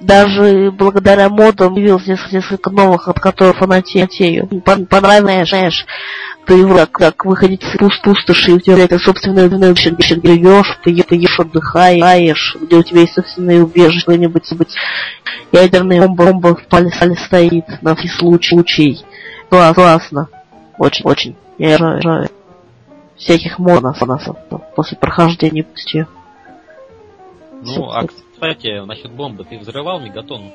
S1: Даже благодаря модам появилось несколько новых, от которых фанатею. Понравилось, знаешь, ты как, как выходить из пуст пустоши, у тебя это собственное убежище, где живешь, ты, ты ешь, отдыхаешь, где у тебя есть собственное убежище, что-нибудь, быть ядерная бомба, бомба в пале стоит на всякий случай. Класс, классно. Очень, очень. Я рожаю всяких модов после прохождения пустью.
S2: Ну, а кстати, насчет бомбы, ты взрывал мегатон?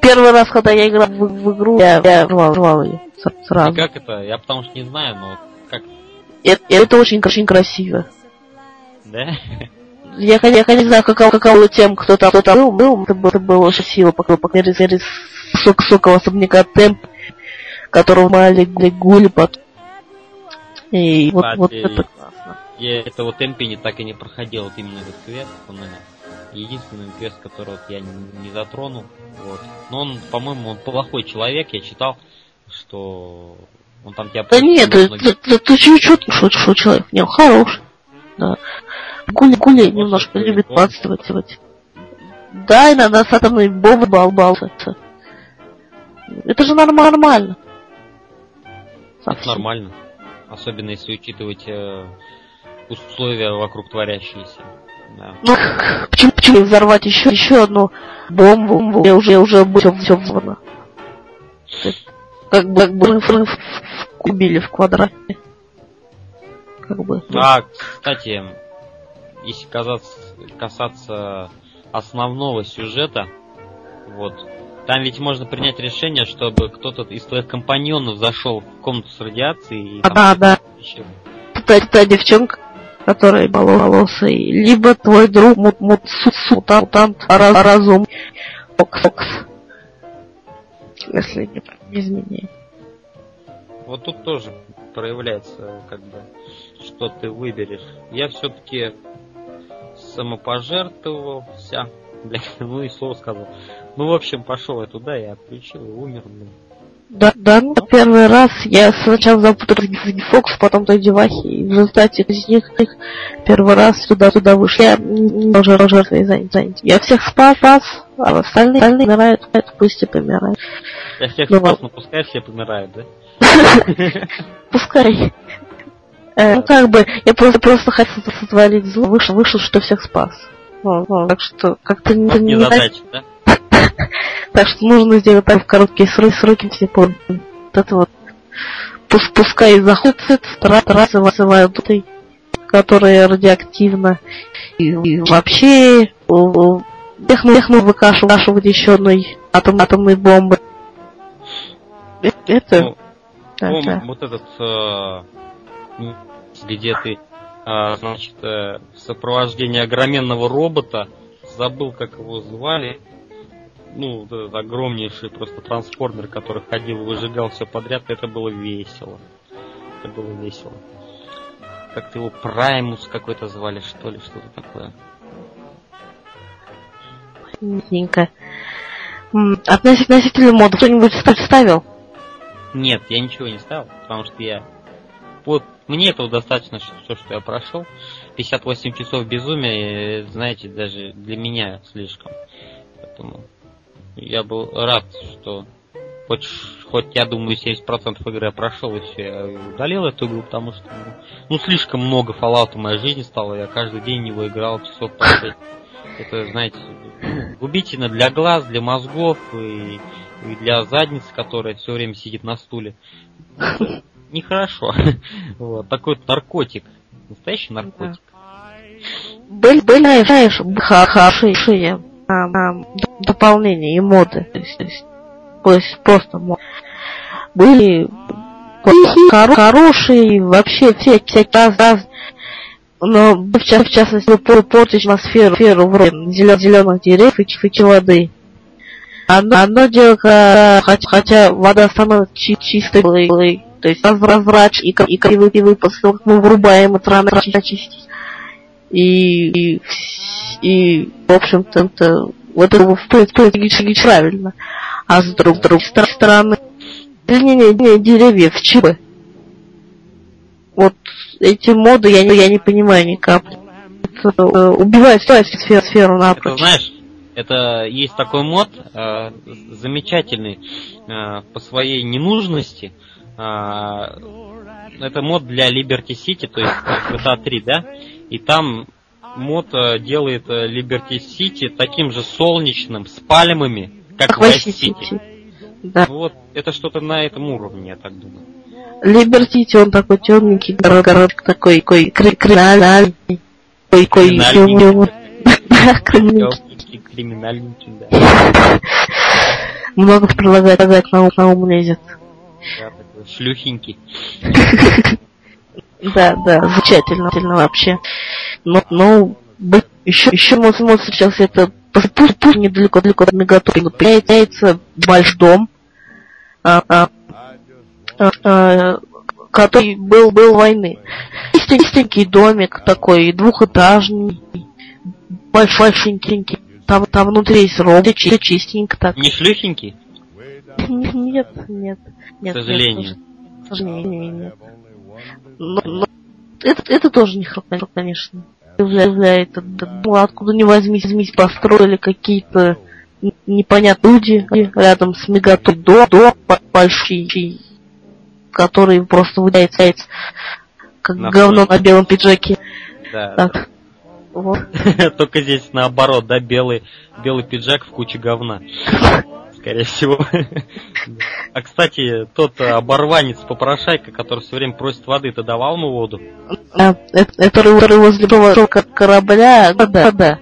S1: Первый раз, когда я играл в, в игру, я, я взрывал, взрывал ее сразу.
S2: И как это? Я потому что не знаю, но как...
S1: Это, это очень, очень красиво.
S2: Да?
S1: Я, я, я не знаю, каково, каково тем, кто там, кто там был, был, это было, это было очень сила, по крайней мере, высокого особняка темп, которого мали гули под... И вот, вот это классно.
S2: Я этого темпини так и не проходил, вот именно этот квест, он, наверное, единственный квест, который вот я не, не затронул. Вот. Но он, по-моему, он плохой человек, я читал, что он там тебя...
S1: Да нет, ты, ты, ты, ты чуть-чуть что человек, не, он хороший. Да. Гули, гули немножко любит подстывать. Да, иногда с атомной бомбой балбался. Это же нормально.
S2: Совсем. Это нормально. Особенно если учитывать э, условия вокруг творящиеся.
S1: Да. Ну, почему, почему взорвать еще, еще одну бомбу? Я уже, уже все, все взорвано. Как бы, как бы взрыв убили в квадрате.
S2: Как бы. А, кстати, если касаться, касаться основного сюжета, вот, там ведь можно принять решение, чтобы кто-то из твоих компаньонов зашел в комнату с радиацией. И
S1: да, да. Еще... Та, та девчонка, которая волосой, либо твой друг мут, мут, мутант, раз, разум, фокс, фокс. Если не, не изменяет.
S2: Вот тут тоже проявляется, как бы, что ты выберешь. Я все-таки самопожертвовался. Бля, ну и слово сказал. Ну, в общем, пошел я туда, я отключил и умер, блин.
S1: Да, да, ну, первый раз я сначала запутался в Фокс, потом той девахи, и в результате из них первый раз туда-туда вышел. Я уже жертвой занят. Я всех спас, спас, а остальные, остальные умирают, пусть и помирают.
S2: Я всех ну, спас, но пускай все помирают, да?
S1: Пускай. Э, ну, как бы, я просто, просто хотел сотворить зло, вышел, вышел, что всех спас. Так что, как-то. Не
S2: задача, да?
S1: Так что нужно сделать так в короткие сроки, все по это вот пускай заходит раз вызывают этой, которая радиоактивна. И, и вообще техну, техну выкашивать еще одной атом, атомной бомбы.
S2: Э, это... Ну, да, ну, да. Вот этот, э, где ты, э, значит, э, в сопровождении огроменного робота, забыл, как его звали, ну, этот огромнейший просто трансформер, который ходил и выжигал все подряд, это было весело. Это было весело. Как-то его Праймус какой-то звали, что ли, что-то такое.
S1: Ненько. Относительно мода кто-нибудь ставил?
S2: Нет, я ничего не ставил, потому что я... Вот мне этого достаточно, все, что я прошел. 58 часов безумия, знаете, даже для меня слишком. Поэтому я был рад, что хоть, хоть я думаю, 70% игры я прошел, и все, я удалил эту игру, потому что ну, ну слишком много Fallout в моей жизни стало, я каждый день него играл часов по 6. Это, знаете, губительно для глаз, для мозгов и, и для задницы, которая все время сидит на стуле. Нехорошо. Вот, такой наркотик. Настоящий наркотик.
S1: Были, были, знаешь, хорошие дополнения и моды. То есть, то есть просто мод. Были хоро хорошие, вообще все всякие раз, раз но в, ча в частности портить атмосферу, атмосферу вроде зеленых деревьев и, и воды. Одно, одно дело, хотя, хотя вода становится чи чистой, то есть разврач и, и, и, и выпуск, мы врубаем это рано очистить. И, и и, в общем-то, это, вот это в принципе правильно. А с друг, другой стороны, длиннее деревьев, чипы. Вот эти моды я не, я не понимаю ни капли. Это, э, убивает сферу, сферу напрочь.
S2: Это, знаешь, это есть такой мод, э, замечательный э, по своей ненужности. Э, это мод для Liberty City, то есть GTA 3, да? И там мод делает э, Liberty City таким же солнечным, с пальмами, как Vice City. Да. Вот это что-то на этом уровне, я так думаю.
S1: Liberty City, он такой темненький городок, такой, такой криминальный, такой, такой,
S2: криминальненький, да.
S1: Много прилагает, на ум лезет.
S2: Да, такой шлюхенький.
S1: Да, да, замечательно, замечательно вообще. Но, но еще, еще мод, мод сейчас это пусть, пусть недалеко, далеко от Мегатопинга появляется большой дом, а, а, а, а, который был, был войны. Чистенький домик такой, двухэтажный, большой, большенький. Там, там внутри есть робот, чистенько так.
S2: Не шлюхенький?
S1: Нет, нет, нет.
S2: К сожалению.
S1: К сожалению, нет. Но, но это, это тоже не хорошо, конечно. Является, ну, откуда не возьмись, возьмись, построили какие-то непонятные люди рядом с мегату до, до большой, который просто выделяется как на говно на белом пиджаке.
S2: Да, так. Вот. Только здесь наоборот, да, белый, белый пиджак в куче говна. Скорее всего. А, кстати, тот оборванец попрошайка, который все время просит воды, ты давал ему воду?
S1: Это возле корабля, да, да.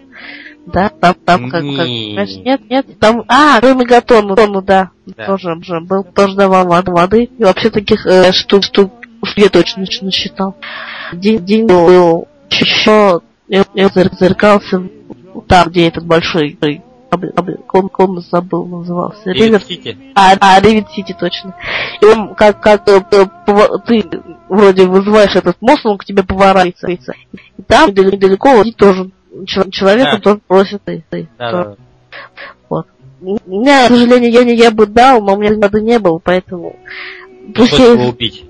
S1: Да, там, там как, как, нет, нет, там, а, кроме Гатону, тону, да, да. тоже уже был, тоже давал воды, и вообще таких э, штук, штук, уж я точно насчитал. День, день был еще, я, я зеркался там, где этот большой он, он забыл, назывался.
S2: Ривер Сити.
S1: А, а Ривер Сити, точно. И он, как, как э, ты вроде вызываешь этот мост, он к тебе поворачивается. И там далеко тоже человек да. тоже просит ты. ты да, да. Вот. У меня, к сожалению, я, не, я бы дал, но у меня воды не было, поэтому...
S2: Пусть его убить.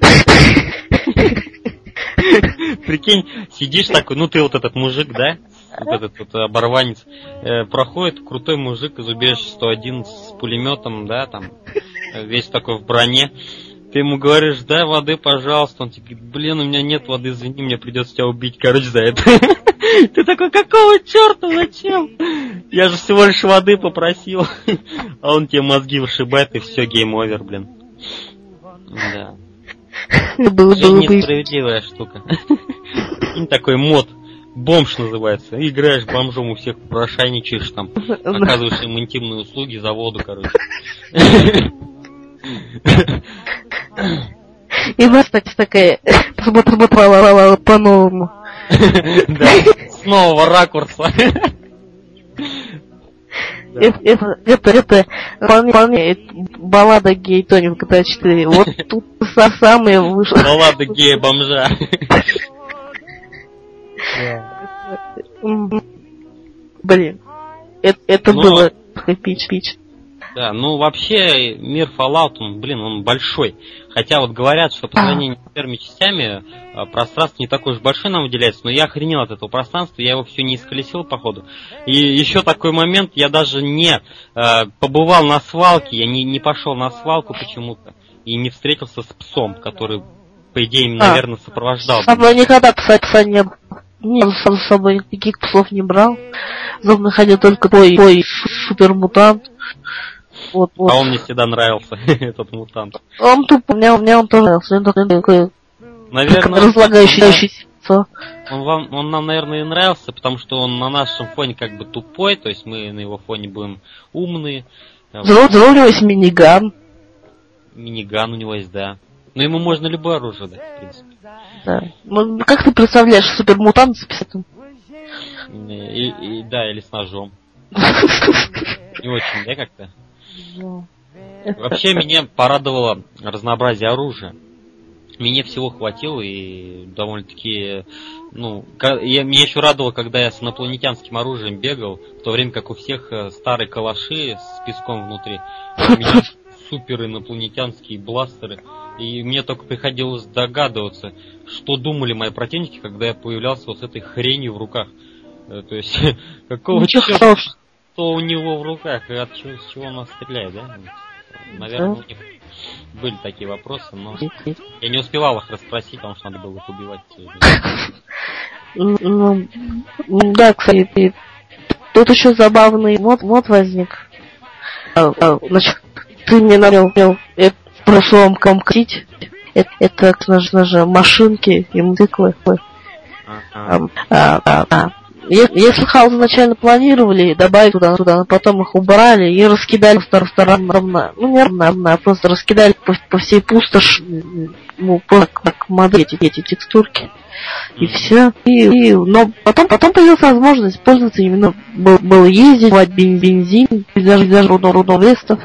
S2: Прикинь, сидишь такой, ну ты вот этот мужик, да? Вот этот вот оборванец. Э, проходит крутой мужик из убежища 101 с пулеметом, да, там, весь такой в броне. Ты ему говоришь, дай воды, пожалуйста. Он тебе говорит, блин, у меня нет воды, извини, мне придется тебя убить, короче, за это. Ты такой, какого черта, зачем? Я же всего лишь воды попросил. А он тебе мозги вышибает, и все, game over, блин. Да. Было, было несправедливая штука. Такой мод. Бомж называется. Играешь бомжом у всех, прошайничаешь там, оказываешь им интимные услуги за воду, короче.
S1: И вас, кстати, такая сработала по-новому.
S2: Да, с нового ракурса.
S1: Это, это, это вполне баллада гей Тони в GTA 4. Вот тут самые выше.
S2: Баллада гея бомжа.
S1: Блин, это, это Но... было пич-пич.
S2: Да, ну вообще мир Fallout, он, блин, он большой. Хотя вот говорят, что по сравнению с первыми частями а, пространство не такое уж большое нам выделяется, но я охренел от этого пространства, я его все не исколесил, походу. И еще такой момент, я даже не э, побывал на свалке, я не, не пошел на свалку почему-то и не встретился с псом, который, по идее, а, наверное, сопровождал.
S1: Со мной никогда пса, пса не было. Нет, с собой никаких псов не брал. За мной ходил только твой, твой супермутант.
S2: Вот, вот. А он мне всегда нравился, этот мутант.
S1: Он тупо, мне, мне он тоже нравился. Он такой,
S2: наверное,
S1: разлагающийся.
S2: Он, вам, он нам, наверное, и нравился, потому что он на нашем фоне как бы тупой, то есть мы на его фоне будем умные.
S1: Зато, зато у него есть миниган.
S2: Миниган у него есть, да. Но ему можно любое оружие дать, в принципе.
S1: Да. Ну, как ты представляешь супермутант с пистолетом?
S2: И, и, да, или с ножом. Не очень, да, как-то? Вообще меня порадовало разнообразие оружия. Мне всего хватило и довольно-таки, ну, я, меня еще радовало, когда я с инопланетянским оружием бегал, в то время как у всех э, старые калаши с песком внутри. У меня супер инопланетянские бластеры. И мне только приходилось догадываться, что думали мои противники, когда я появлялся вот с этой хренью в руках. Э, то есть, какого черта, что у него в руках и от чего, с чего он стреляет, да? Наверное, у них были такие вопросы, но я не успевал их расспросить, потому что надо было их убивать.
S1: Ну, да, кстати, тут еще забавный мод, мод возник. А, а, значит, ты мне навел это прошлом комкрить. Это, это, конечно же, машинки и мотоциклы. А, а, а, а. Если хаос изначально планировали добавить туда, туда, но потом их убрали и раскидали в равно, ну не равно, а просто раскидали по, по всей пустоши, ну, как модель эти, эти текстурки. И все. И, и, но потом, потом появилась возможность пользоваться именно, был, было ездить, бывать бензин, даже, даже рудно, рудно листов,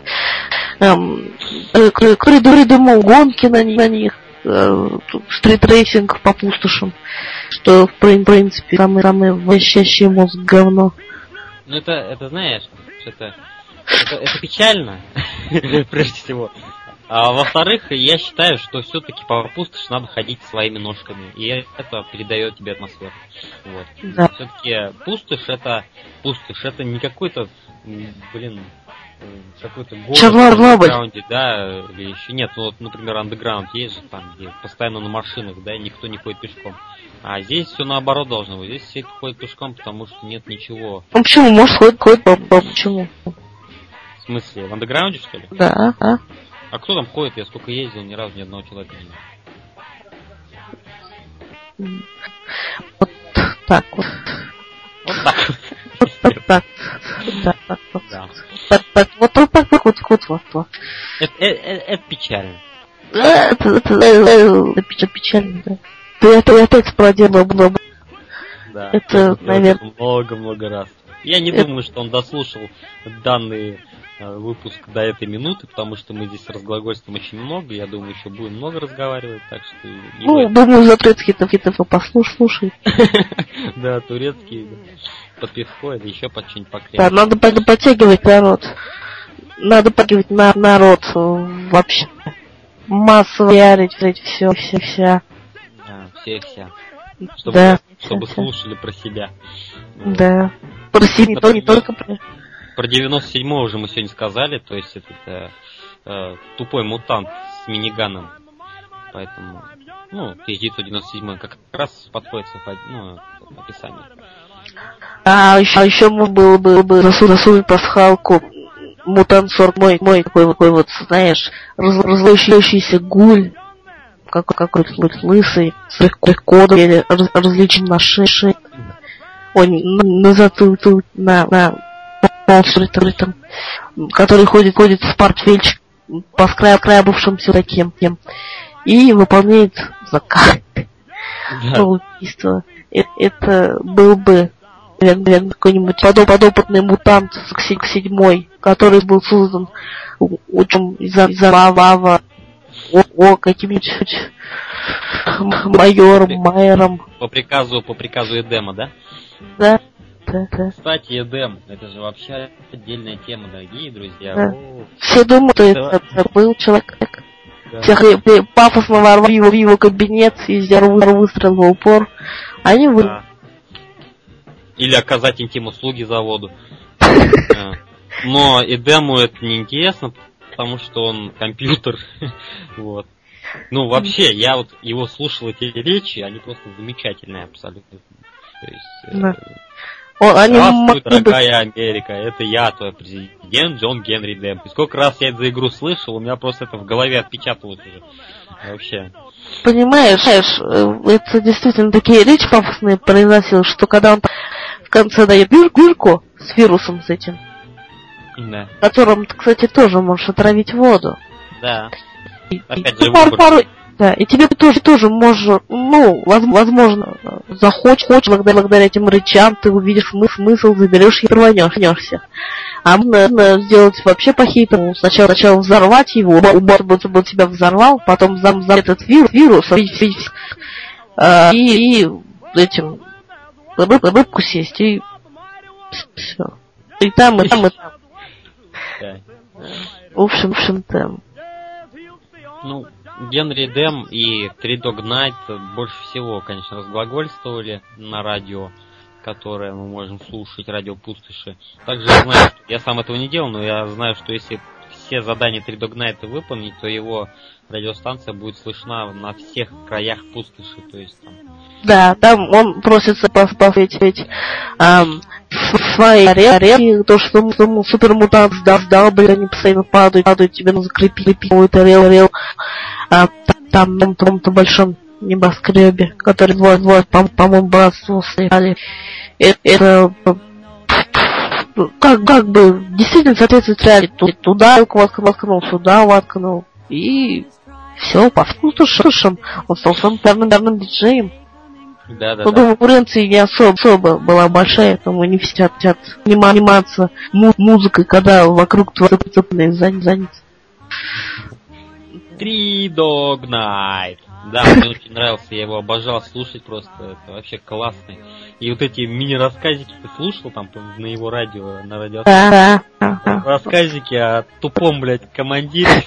S1: эм, э, коридоры дымов, гонки на, на них, э, стритрейсинг по пустошам что в принципе самый вощащий мозг говно.
S2: Ну это, это знаешь, это, это, это печально, прежде всего. А во-вторых, я считаю, что все-таки по пустоши надо ходить своими ножками. И это передает тебе атмосферу. Вот. Да. Все-таки пустошь это пустошь, это не какой-то, блин, какой-то город
S1: Чернобыль.
S2: андеграунде, да, или еще нет, ну вот, например, андеграунд есть же там, где постоянно на машинах, да, никто не ходит пешком. А здесь все наоборот должно быть. Здесь все ходят пешком, потому что нет ничего.
S1: Ну почему? Может, ходит, ходит, по, по- почему?
S2: В смысле, в андеграунде, что ли?
S1: Да, а?
S2: А кто там ходит? Я столько ездил, ни разу ни одного человека не видел.
S1: Вот так вот.
S2: Вот так вот.
S1: Вот так. Вот так, вот. Так, так, вот вот так вот, вот, вот, вот.
S2: Это, э- э- это печально.
S1: Э, Это, это, э, это печаль- печально, да. Ты это, это эксплодировало было.
S2: Да.
S1: Это,
S2: Я
S1: наверное-
S2: Много-много раз. Я не думаю, что он дослушал данный э, выпуск до этой минуты, потому что мы здесь разглагольствуем очень много. Я думаю, еще будем много разговаривать, так что...
S1: Ну,
S2: бойтесь.
S1: думаю, за турецкие-то какие-то послушай, слушай.
S2: Да, турецкий, да. под пивко или еще под что-нибудь
S1: Да,
S2: покрепче.
S1: надо под- подтягивать народ. Надо подтягивать на народ э, вообще. Массово ярить, все, все, все.
S2: Да, все, вся. Чтобы,
S1: Да,
S2: чтобы слушали про себя.
S1: Да. Про себя не только про...
S2: Про 97 уже мы сегодня сказали, то есть это э, э, тупой мутант с миниганом. Поэтому, ну, 1997 как раз подходит совпад- ну, описание.
S1: А еще, а еще было бы, бы засу- засунуть пасхалку мутант 40 мой, мой такой, такой вот, знаешь, раз, разлучающийся гуль, как, какой-то вот лысый, с кодом или раз, различим на шее, ой, на, на затылке, на, на который ходит, ходит в портфельчик по скрабавшимся таким, тем, и выполняет заказ
S2: Да,
S1: убийство. Э- Это был бы наверное, какой-нибудь подоп- подопытный мутант к се- к седьмой, который был создан у- учем из-за из лава о, о каким-нибудь майором, майером,
S2: по приказу, по приказу Эдема, да,
S1: да.
S2: Кстати, Эдем, это же вообще отдельная тема, дорогие друзья.
S1: Да.
S2: О,
S1: Все думают, что это, это был человек.
S2: да.
S1: Всех э, э, пафосно ворвали в его, в его кабинет и сделали вы- выстрел в упор. Они вы...
S2: Да. Или оказать интим-услуги заводу. Да. Но Эдему это не интересно, потому что он компьютер. Вот. Ну, вообще, я вот его слушал, эти речи, они просто замечательные абсолютно. То есть, э,
S1: Да. О, они
S2: Здравствуй,
S1: могли
S2: дорогая Америка, это я, твой президент Джон Генри Дэм. И сколько раз я эту игру слышал, у меня просто это в голове отпечаталось уже. Вообще.
S1: Понимаешь, э, это действительно такие речи пафосные произносил, что когда он в конце дает вирку с вирусом с этим,
S2: Да.
S1: которым ты, кстати, тоже можешь отравить воду.
S2: Да. Опять
S1: и
S2: же,
S1: пару, пару- да, и тебе тоже, тоже можешь, ну, воз- возможно, захочешь, хочешь, благодаря, благодаря этим речам, ты увидишь смы- смысл, заберешь и рванешься. А можно сделать вообще по-хитрому. Сначала, сначала взорвать его, убор бы бы тебя взорвал, потом зам, зам этот вирус, вирус и, и- и, этим рыб- рыбку сесть, и все. И там, и там, и там.
S2: Да.
S1: В общем, в общем-то.
S2: Ну, Генри Дэм и Три Dog Night больше всего, конечно, разглагольствовали на радио, которое мы можем слушать, радио Пустоши. Также я знаю, что я сам этого не делал, но я знаю, что если все задания Три Dog Night выполнить, то его радиостанция будет слышна на всех краях Пустоши, то есть там
S1: Да, там он просится ам, в своей арене, то, что ему супермутант сдал, сдал, блин, они постоянно падают, падают, тебе нужно крепить, крепить какой-то рел, рел, а, та- там, на том-то большом небоскребе, который вот, вот, по- по-моему, братство стояли. Это, это э, как, как бы действительно соответствует реалии. Ту- Туда воткнул, сюда воткнул. И все, по слушам. Он стал самым давным, давным диджеем.
S2: Да, да,
S1: Ну,
S2: да.
S1: конкуренция не особо, особо была большая, поэтому не все хотят анима- аниматься му- музыкой, когда вокруг твоей цепные заняты.
S2: Три Night. Да, мне очень нравился, я его обожал слушать просто, это вообще классный. И вот эти мини-рассказики ты слушал там на его радио, на радио?
S1: Да.
S2: Рассказики о тупом, блядь, командире,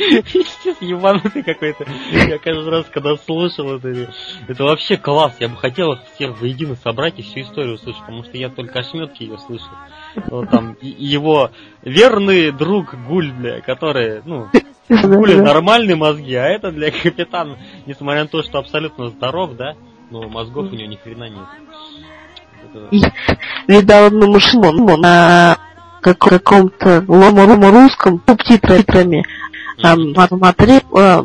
S2: Естественно, ебанутый какой-то. Я каждый раз, когда слушал это, это вообще класс. Я бы хотел их всех воедино собрать и всю историю услышать, потому что я только ошметки ее слышал. Вот там его верный друг Гуль, бля, который, ну, Гули нормальные мозги, а это для капитана, несмотря на то, что абсолютно здоров, да, но мозгов у него ни хрена нет.
S1: Видал одну машину на каком-то ломо русском субтитрами смотрел, э,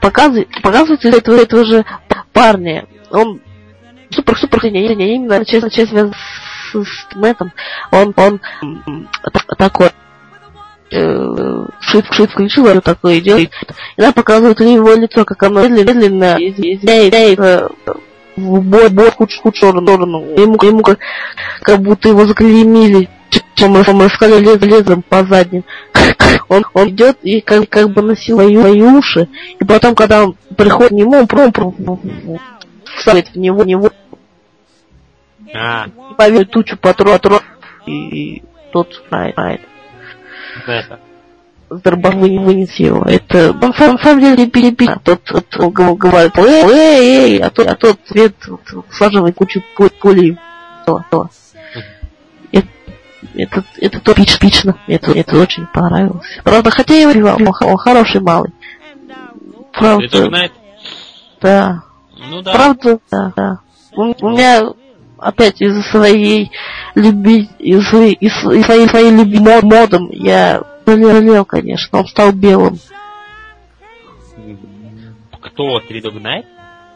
S1: показывает, показывается этого, этого же парня. Он супер супер не именно честно честно с, с Мэттом. Он он такой э, шит, шит включил, он такое делает. И она показывает у него лицо, как оно медленно изменяет в бой, бой худшую сторону. Ему, ему как, как будто его заклеймили чем рассказали лез, лезом по задним. Он, он идет и как, как бы носил свои, свои уши, и потом, когда он приходит к нему, он пром вставит в него, в него
S2: а.
S1: и поверит тучу патрон, и, и тот знает.
S2: Это.
S1: Зарбан вынес его. Это на самом, деле перепи. А тот, тот говорит, эй, эй, эй, а тот, а тот свет саживает кучу пулей. То, то. Это, это топично, это, это очень понравилось. Правда, хотя я говорю, он, хороший малый.
S2: Правда.
S1: Да.
S2: Ну да.
S1: Правда, да, да. У, у меня опять из-за своей люби, из своей, из, из своей, своей люби мод, модом я жалел, конечно, он стал белым.
S2: Кто? Три Dog Night?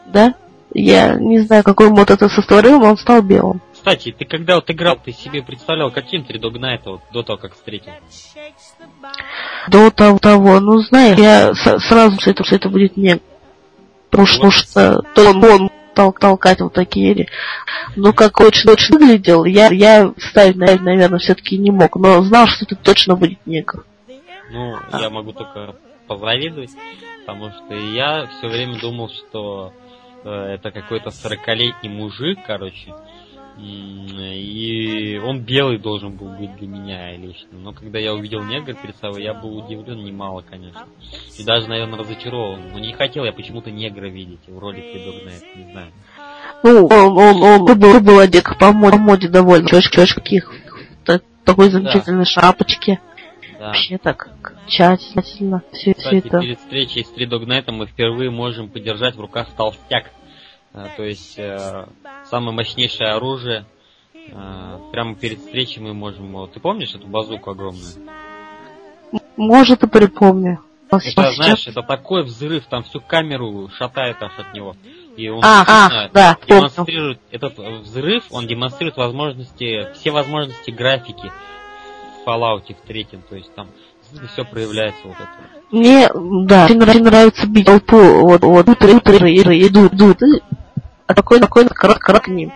S1: Да. Я не знаю, какой мод это сотворил, но он стал белым.
S2: Кстати, ты когда вот играл, ты себе представлял, каким три Dog Night вот, до того, как встретил?
S1: До того, того, ну знаешь, я сразу что это, что это будет не потому вот. что то он, он тол толкать вот такие ну как очень очень выглядел, я, я ставить, наверное, все-таки не мог, но знал, что это точно будет негр.
S2: Ну, а. я могу только позавидовать, потому что я все время думал, что э, это какой-то сорокалетний мужик, короче, и он белый должен был быть для меня лично. Но когда я увидел негр перед собой, я был удивлен немало, конечно. И даже, наверное, разочарован. Но не хотел я почему-то негра видеть в роли Фридогна, не знаю.
S1: Ну, он, он, он был, был одет по моде довольно. Чёшки, каких такой замечательной да. шапочки. Да. Вообще так тщательно все,
S2: Кстати,
S1: все это.
S2: перед встречей с Тридогнетом мы впервые можем подержать в руках толстяк. А, то есть э, самое мощнейшее оружие. Э, прямо перед встречей мы можем... Вот, ты помнишь эту базуку огромную?
S1: Может, и припомню.
S2: Это, сейчас... знаешь, это такой взрыв, там всю камеру шатает аж от него. И он
S1: а, а, да,
S2: демонстрирует этот взрыв, он демонстрирует возможности, все возможности графики в Fallout в третьем, то есть там все проявляется вот это.
S1: Мне, да, мне нравится бить толпу, вот, вот, идут, идут, а такой такой крак к ним.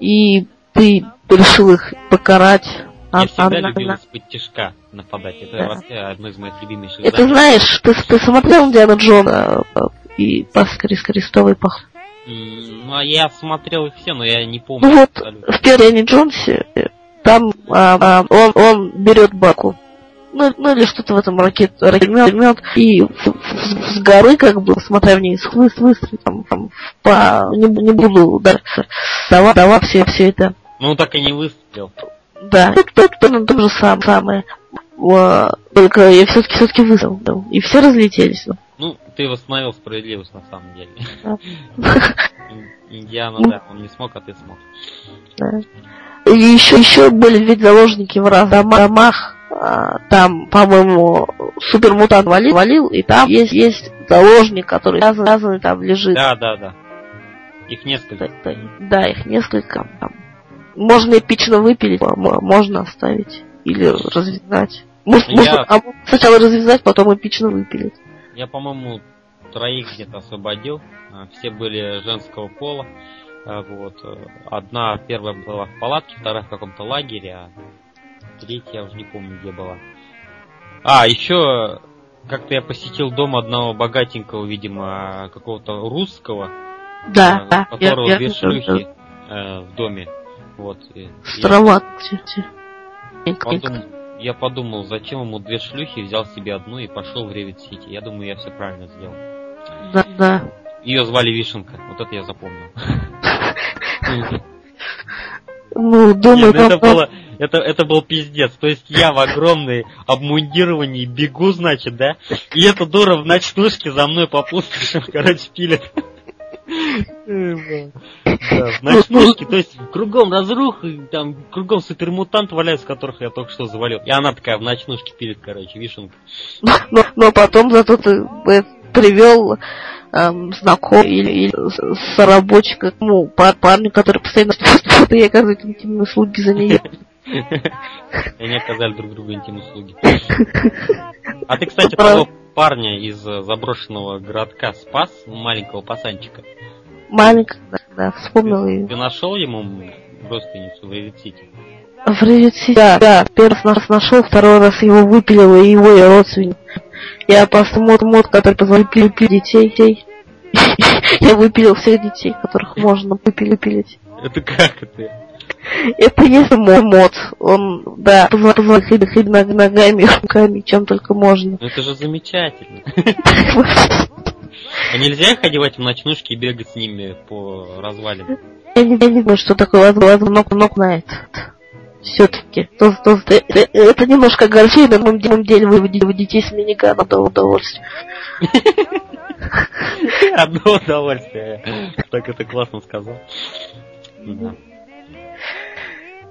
S1: И ты решил их покарать.
S2: Я а, всегда а, любил из-под тяжка нападать. Это да. вообще одно из моих любимейших
S1: Это заданий. знаешь, ты, ты смотрел Диана Джона э, и Паскарис Крестовый пах?
S2: Ну, а я смотрел их все, но я не помню.
S1: Ну вот, абсолютно. в Диане Джонсе там а, а, он, он берет баку ну, ну или что-то в этом ракет, ракет и с, горы, как бы, смотря вниз, хлыст, выстрел, там, там, по, не, не буду дальше давать, давать все, все это.
S2: Ну, так и не выстрелил.
S1: Да, тут, тут, тут то же сам, самое. О, только я все-таки все-таки выстрелил, и все разлетелись.
S2: Ну. ну, ты восстановил справедливость на самом деле. Индиана, да, он не смог, а ты смог.
S1: Да. И еще, еще были ведь заложники в домах, там, по-моему, супермутант валил, валил, и там есть, есть заложник, который связанный там лежит.
S2: Да, да, да. Их несколько.
S1: Да, да их несколько. Там. Можно эпично выпилить, можно оставить. Или развязать. Может, я... можно а сначала развязать, потом эпично выпилить.
S2: Я, по-моему, троих где-то освободил. А, все были женского пола. А, вот. Одна, первая была в палатке, вторая в каком-то лагере, а третья, я уже не помню, где была. А, еще как-то я посетил дом одного богатенького, видимо, какого-то русского.
S1: Да, э, да.
S2: Которого я, две я, шлюхи э, в доме. Вот.
S1: Странновато.
S2: Он, я подумал, зачем ему две шлюхи, взял себе одну и пошел в Ревит Сити. Я думаю, я все правильно сделал.
S1: Да, да.
S2: Ее звали Вишенка, вот это я запомнил.
S1: Ну, думаю,
S2: ну это было, это, это был пиздец. То есть я в огромной обмундировании бегу, значит, да? И эта дура в ночнушке за мной по пустошам, короче, пилит. Да, в ночнушке, то есть кругом разрух, там кругом супермутант валяется, которых я только что завалил. И она такая в ночнушке пилит, короче, вишенка.
S1: Но, но потом зато ты э, привел эм, знакомого или, или соработчика, ну, пар, парню, который постоянно что-то и оказывает интимные услуги за нее.
S2: Они оказали друг другу интимные услуги. А ты, кстати, того парня из заброшенного городка спас, маленького пацанчика?
S1: Маленького, да, вспомнил ее.
S2: Ты нашел ему родственницу в Ревит-Сити?
S1: В Ревит-Сити, да, да, первый раз нашел, второй раз его выпилил, и его и родственник. Я просто мод, мод, который позволяет пилить детей. Я выпилил всех детей, которых можно выпилить.
S2: Это как это?
S1: Это есть мод. Он, да, позволяет ногами, руками, чем только можно.
S2: Ну это же замечательно. А нельзя их одевать в ночнушки и бегать с ними по развалинам?
S1: Я не, я не знаю, что такое ног, ног знает. Все-таки. То, то, это, немножко огорчает, на самом деле вы детей с минигана до удовольствия.
S2: Одно удовольствие. Так это классно сказал. Да.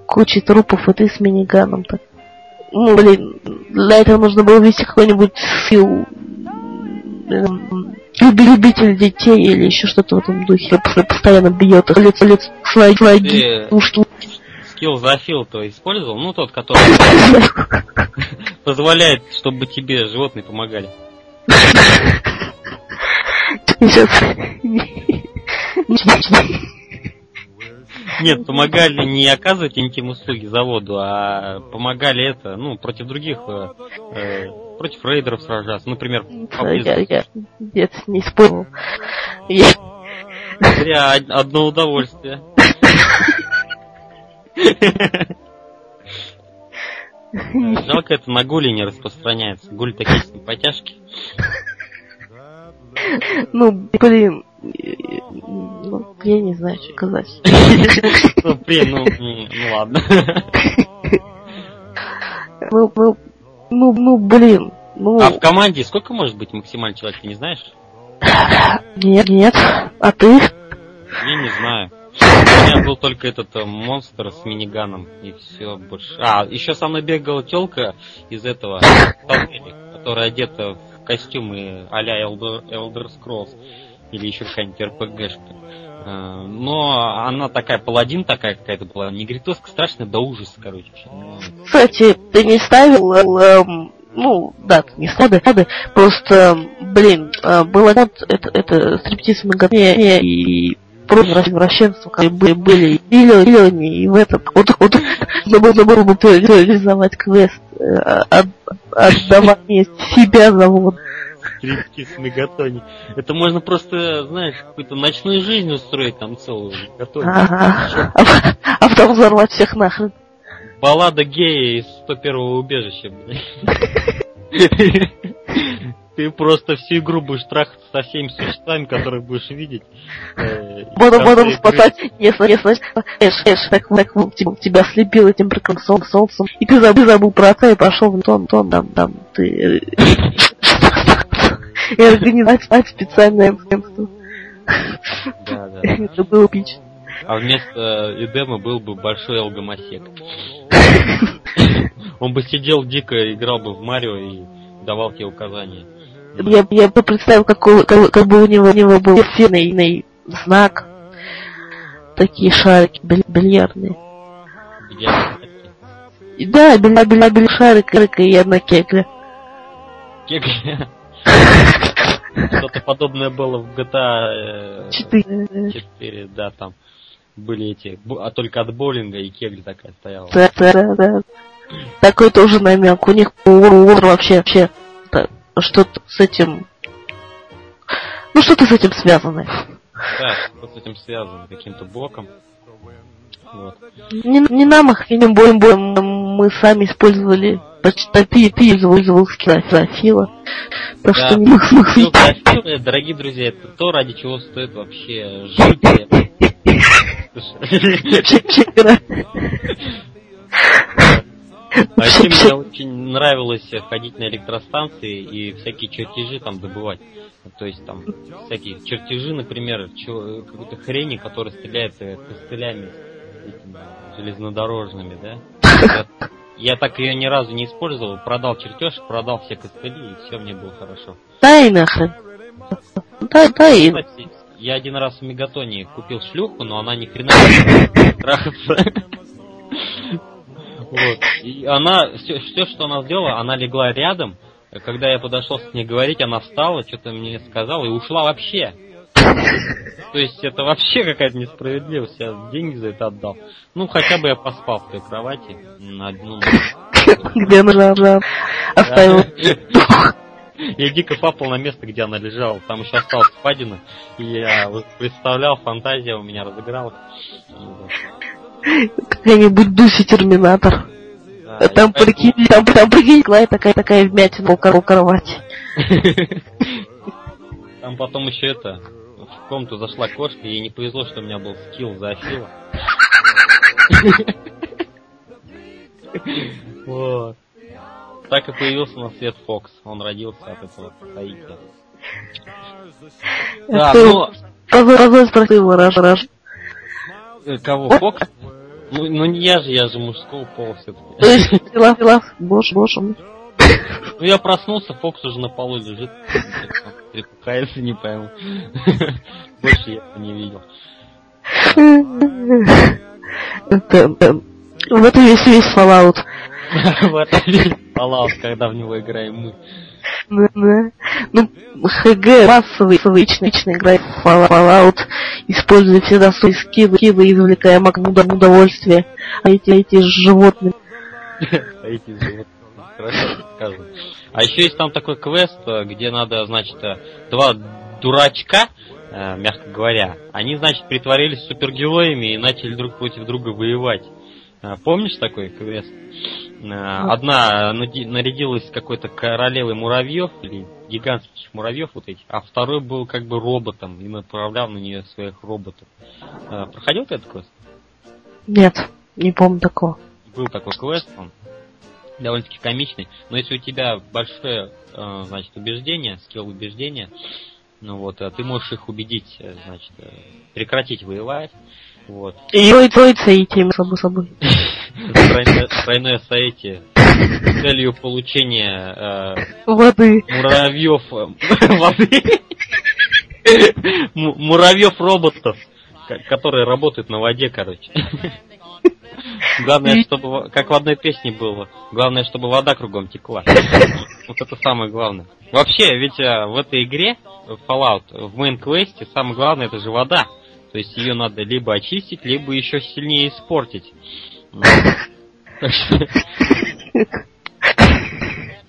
S1: Куча трупов, и ты с миниганом так. Ну, блин, для этого нужно было вести какой-нибудь фил любитель детей или еще что-то в этом духе, постоянно бьет их лицо, лицо, слайди, ушки.
S2: Скилл зафил то использовал, ну тот, который позволяет, чтобы тебе животные помогали. Нет, помогали не оказывать интим услуги заводу, а помогали это, ну, против других, э, э против рейдеров сражаться. Например,
S1: я, я, нет, не спорил. Я...
S2: Зря одно удовольствие. Жалко, это на гули не распространяется. Гуль такие симпатяшки.
S1: Ну, блин, ну, я не знаю, что сказать.
S2: Ну, блин, ну, ну ладно.
S1: Ну, ну, ну, ну, блин. Ну...
S2: А в команде сколько может быть максимально человек, ты не знаешь?
S1: Нет, нет. А ты?
S2: Я не знаю. У меня был только этот э, монстр с миниганом, и все больше. А, еще со мной бегала телка из этого которая одета в костюмы а-ля Elder, Elder Scrolls или еще какая-нибудь РПГшка. Э, но она такая, паладин такая какая-то была, негритоска страшная до ужаса, короче.
S1: Кстати, ты не ставил, эм, ну, да, не ставил, просто, блин, э, было вот это, это стриптиз многотне и просто вращенцев, как были, были миллионы, и в этом, вот, вот, нужно было бы реализовать квест, э, отдавать себя завод
S2: стриптиз в мегатоне. Это можно просто, знаешь, какую-то ночную жизнь устроить там целую мегатоне.
S1: Ага. А потом взорвать всех нахрен.
S2: Баллада гея из 101-го убежища, Ты просто всю игру будешь трахаться со всеми существами, которых будешь видеть.
S1: Э, буду, буду спасать, если, если, эш, эш, так, так, тебя, тебя слепил этим прекрасным солнцем, и ты забыл, забыл про отца и пошел в тон, тон, там, там, ты и организовать специальное агентство.
S2: Да, да.
S1: Это было эпично.
S2: А вместо Эдема был бы большой алгомосек. Он бы сидел дико, играл бы в Марио и давал тебе указания.
S1: Я, я бы представил, как, как, как бы у него, у него был фирменный знак. Такие шарики бильярдные.
S2: Бильярдные?
S1: Да, билья, билья, билья, шарик, и одна кегля.
S2: Кегля? Что-то подобное было в GTA 4. 4, да, там были эти, а только от боулинга и кегли такая стояла.
S1: Да, да, да. Такой тоже намек. У них ур вообще, вообще что-то с этим... Ну, что-то с этим связано.
S2: Да, что с этим связано, каким-то блоком. Вот.
S1: Не, не нам их, боем боем мы сами использовали почти пользовал скилофила.
S2: Так да. что не мог ну, Дорогие друзья, это то, ради чего стоит вообще жить. А еще мне очень нравилось ходить на электростанции и всякие чертежи там добывать. То есть там всякие чертежи, например, какой-то хрени, которая стреляет э, костылями этими железнодорожными, да? Я так ее ни разу не использовал, продал чертеж, продал все костыли, и все мне было хорошо.
S1: Да и нахрен. Да, да и...
S2: Я один раз в Мегатоне купил шлюху, но она ни хрена не трахаться. Вот. И она, все, все, что она сделала, она легла рядом. Когда я подошел с ней говорить, она встала, что-то мне сказала и ушла вообще. То есть это вообще какая-то несправедливость. Я деньги за это отдал. Ну, хотя бы я поспал в той кровати на одну
S1: Где она? Оставил.
S2: Я дико папал на место, где она лежала. Там еще осталась впадина. И я представлял, фантазия у меня разыгралась.
S1: Какая-нибудь Дуси Терминатор. Да, там, прикинь, там, там, прикинь, такая, такая вмятина около кровати.
S2: Там потом еще это, в комнату зашла кошка, и ей не повезло, что у меня был скилл за Афила. Вот. Так и появился на свет Фокс. Он родился от этого соития.
S1: Да, но... Позор спросил, Раш, Раш.
S2: Кого, Фокс? Ну, ну не я же, я же мужского пола все-таки.
S1: То есть, дела, боже, боже мой.
S2: Ну я проснулся, Фокс уже на полу лежит. Припухается, не пойму. Больше я не видел.
S1: Это, в этом весь весь Fallout.
S2: В этом весь Fallout, когда в него играем мы.
S1: Да, Ну, ХГ массовый, лично, лично играет в Fallout, используя всегда свои скиллы, скиллы извлекая максимум удовольствия. А эти, эти животные.
S2: А эти животные. Хорошо сказано. А еще есть там такой квест, где надо, значит, два дурачка, э, мягко говоря, они, значит, притворились супергероями и начали друг против друга воевать. Э, помнишь такой квест? Э, одна нарядилась какой-то королевой муравьев, или гигантских муравьев вот этих, а второй был как бы роботом и направлял на нее своих роботов. Э, проходил ты этот квест?
S1: Нет, не помню такого.
S2: Был такой квест, он довольно-таки комичный, но если у тебя большое, значит, убеждение, скилл убеждения, ну вот, ты можешь их убедить, значит, прекратить воевать, вот.
S1: И тем само собой.
S2: Тройное соитие с целью получения
S1: э, воды.
S2: Муравьев э, воды. Муравьев роботов, которые работают на воде, короче. Главное, чтобы, как в одной песне было, главное, чтобы вода кругом текла. Вот это самое главное. Вообще, ведь э, в этой игре, Fallout, в main квесте, самое главное это же вода. То есть ее надо либо очистить, либо еще сильнее испортить.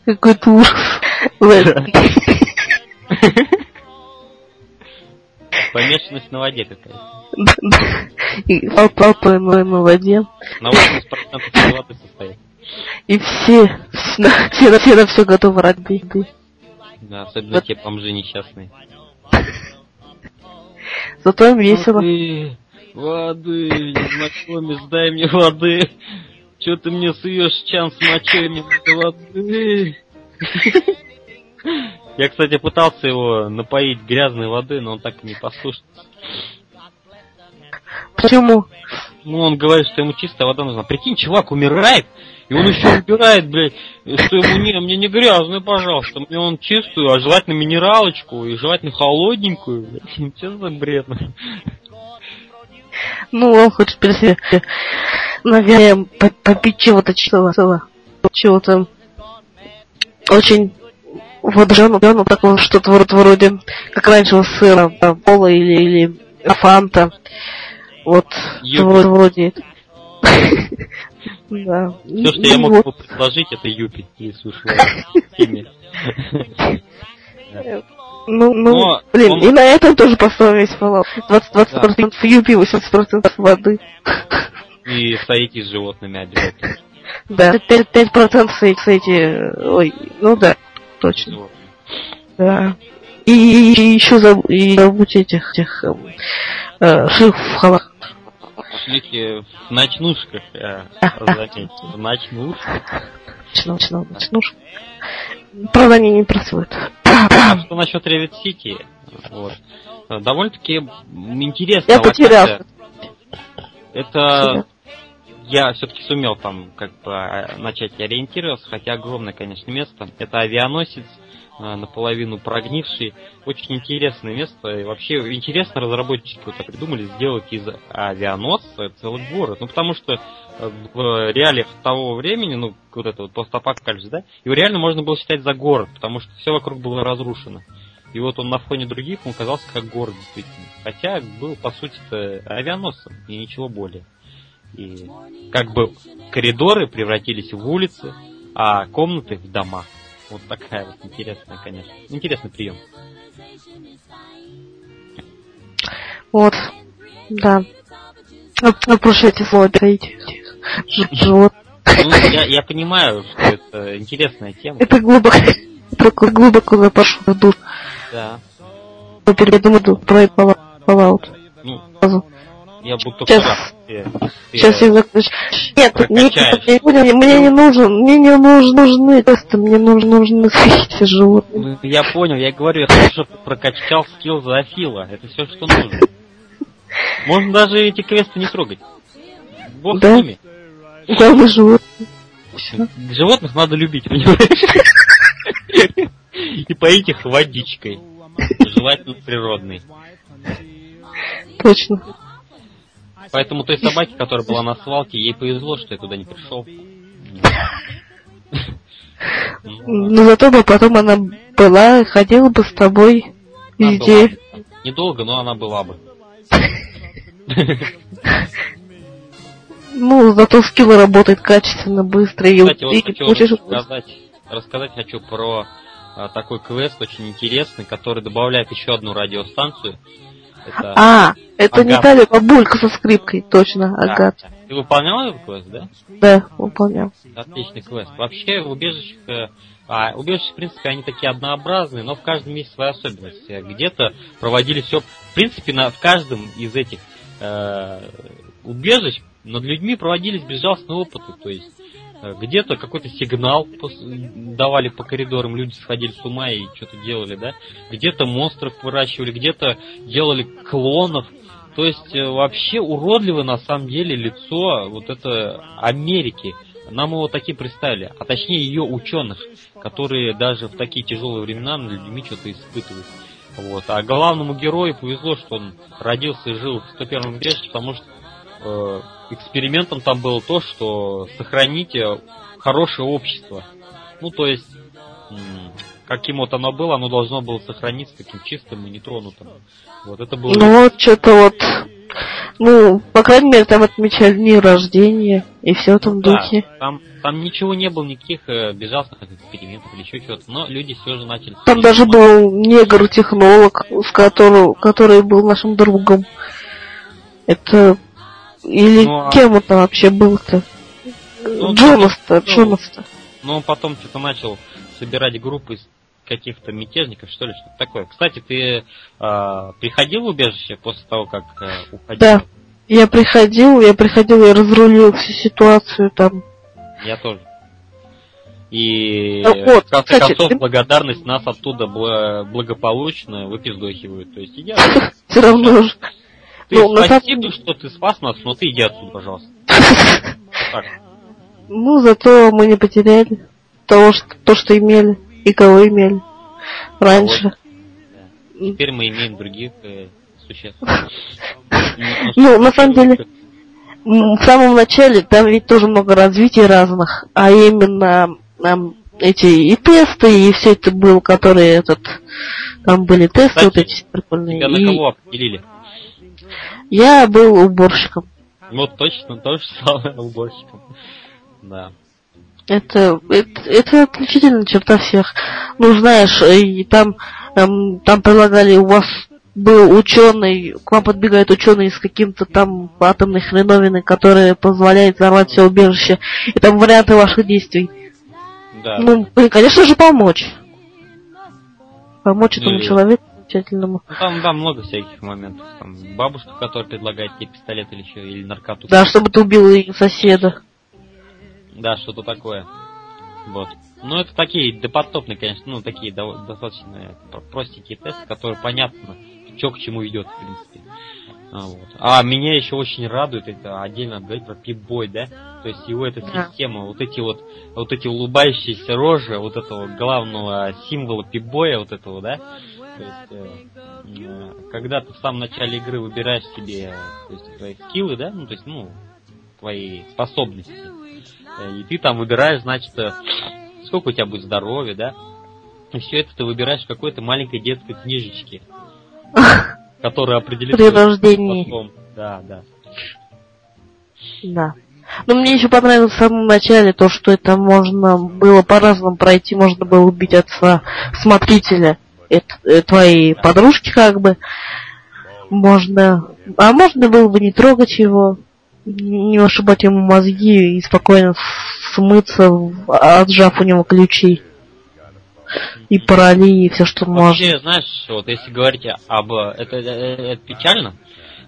S1: Какой-то ужас.
S2: Помешанность на воде какая-то.
S1: Папа на воде.
S2: На 80% воды состоит.
S1: И все, все, все на все готовы ради
S2: Да, особенно те бомжи несчастные.
S1: Зато им весело.
S2: Воды, воды, незнакомец, дай мне воды. Че ты мне суешь чан с мочой, мне воды. Я, кстати, пытался его напоить грязной водой, но он так и не послушался.
S1: Почему?
S2: Ну, он говорит, что ему чистая вода нужна. Прикинь, чувак умирает, и он еще убирает, блядь, что ему не, мне не грязную, пожалуйста, мне он чистую, а желательно минералочку, и желательно холодненькую, блядь. Что за бред?
S1: Ну, он хочет перед наверное, попить чего-то чего-то, чего-то очень вот жану, жану такого что-то вроде, вроде, как раньше у сыра, там, пола или, или фанта. Вот, вроде.
S2: Да. Все, что я мог бы предложить, это Юпи, если уж
S1: Ну, ну, блин, и на этом тоже поставим весь Fallout. 20%, 20% Юпи, 80% воды.
S2: И стоите с животными обязательно.
S1: Да, 5%, 5% эти, ой, ну да, точно. Да. И, и еще заб, и забудь этих, этих э, шиф в халах.
S2: Шлики в ночнушках, я заметил. В ночнушках.
S1: Ночно, ночнушках. Правда, они не працуют.
S2: А что насчет Revit City? Вот. Довольно-таки интересно.
S1: Я потерялся.
S2: Это я все-таки сумел там как бы а, начать ориентироваться, хотя огромное, конечно, место. Это авианосец, а, наполовину прогнивший. Очень интересное место. И вообще интересно разработчики вот так придумали сделать из авианосца целый город. Ну, потому что э, в реалиях того времени, ну, вот это вот постапокалипсис, да, его реально можно было считать за город, потому что все вокруг было разрушено. И вот он на фоне других, он казался как город действительно. Хотя был, по сути-то, авианосцем и ничего более. И как бы коридоры превратились в улицы, а комнаты в дома. Вот такая вот интересная, конечно. Интересный прием.
S1: Вот, да. Напрушайте слово перейти.
S2: Живот. Ну, я, я понимаю, что это интересная тема.
S1: Это глубоко, это глубоко запашу в душ.
S2: Да.
S1: Передумаю про Fallout.
S2: Ну, я буду
S1: Сейчас, сейчас я закончу. Нет, нет, мне, мне не нужен, мне не нужны, нужны тесты, мне нужны, нужны эти животные.
S2: Ну, я понял, я говорю, я тоже прокачал скилл зоофила. Это все, что нужно. Можно даже эти квесты не трогать. Бог да? с ними.
S1: Главное животные.
S2: Животных надо любить, понимаешь? И поить их водичкой. Желательно природной.
S1: Точно.
S2: Поэтому той собаке, которая была на свалке, ей повезло, что я туда не пришел.
S1: Ну зато бы потом она была, ходила бы с тобой везде.
S2: Недолго, но она была бы.
S1: Ну, зато скилл работает качественно, быстро.
S2: Кстати, вот рассказать, рассказать хочу про а, такой квест очень интересный, который добавляет еще одну радиостанцию.
S1: Это а, это не та ли бабулька со скрипкой, точно,
S2: да. Агат. Ты выполнял этот квест, да?
S1: Да, выполнял.
S2: Отличный квест. Вообще в убежищах, э, а, убежища, в принципе, они такие однообразные, но в каждом есть своя особенность. Где-то проводили все, в принципе, на, в каждом из этих э, убежищ над людьми проводились безжалостные опыты, то есть где-то какой-то сигнал давали по коридорам, люди сходили с ума и что-то делали, да? Где-то монстров выращивали, где-то делали клонов. То есть э, вообще уродливо на самом деле лицо вот это Америки. Нам его такие представили, а точнее ее ученых, которые даже в такие тяжелые времена над людьми что-то испытывают. Вот. А главному герою повезло, что он родился и жил в 101 веке, потому что э, экспериментом там было то, что сохраните хорошее общество. Ну, то есть, каким вот оно было, оно должно было сохраниться таким чистым и нетронутым. Вот это было...
S1: Ну, вот что-то вот... Ну, по крайней мере, там отмечали дни рождения и все в этом да, духе.
S2: Там, там ничего не было, никаких э, безжалостных экспериментов или еще чего-то, но люди все же начали...
S1: Там даже был негр-технолог, с которого, который был нашим другом. Это или ну, а... кем это вообще был-то? Ну, Джонас-то, ну, Джонас-то.
S2: Ну, он потом что-то начал собирать группы из каких-то мятежников, что ли, что-то такое. Кстати, ты э, приходил в убежище после того, как э, уходил?
S1: Да, я приходил, я приходил, я разрулил всю ситуацию там.
S2: Я тоже. И ну, вот, в конце кстати, концов, ты... благодарность нас оттуда благополучно выпиздохивают. То есть я...
S1: Все равно.
S2: Ты ну, спасибо, самом... что ты спас нас, но ты иди отсюда, пожалуйста.
S1: Ну, зато мы не потеряли того, что, то, что имели и кого имели раньше.
S2: Теперь мы имеем других э, существ.
S1: Ну, на самом деле, в самом начале там ведь тоже много развитий разных, а именно эти и тесты, и все это было, которые этот, там были тесты вот эти прикольные.
S2: Тебя на кого определили?
S1: Я был уборщиком.
S2: Вот точно, то же самое уборщиком. Да.
S1: Это, это, это отличительная черта всех. Ну, знаешь, и там, эм, там предлагали у вас был ученый, к вам подбегает ученый с каким-то там атомной хреновиной, которая позволяет взорвать все убежище, и там варианты ваших действий.
S2: Да.
S1: Ну, блин, конечно же, помочь. Помочь этому
S2: Или-
S1: человеку замечательному.
S2: Ну, там, да, много всяких моментов. Там бабушка, которая предлагает тебе пистолет или еще, или наркоту.
S1: Да, чтобы ты убил ее соседа.
S2: Да, что-то такое. Вот. Ну, это такие допотопные, конечно, ну, такие достаточно про- простенькие тесты, которые понятно, что к чему идет, в принципе. А, вот. а меня еще очень радует, это отдельно говорить про пип-бой, да? То есть его эта
S1: Да.
S2: система, вот эти вот, вот эти улыбающиеся рожи, вот этого главного символа пип-боя, вот этого, да? То есть, э, когда ты в самом начале игры выбираешь себе то есть, твои скиллы, да, ну, то есть, ну, твои способности, Э, и ты там выбираешь, значит, э, сколько у тебя будет здоровья, да, и все это ты выбираешь в какой-то маленькой детской книжечке, которая определит...
S1: При рождении.
S2: Да, да.
S1: Да. Но мне еще понравилось в самом начале то, что это можно было по-разному пройти, можно было убить отца смотрителя это, э, твоей подружки как бы. Можно. А можно было бы не трогать его, не ошибать ему мозги и спокойно смыться, отжав у него ключи. И пароли, и все, что можно.
S2: Вообще, знаешь, вот если говорить об... э, Это, это- это печально,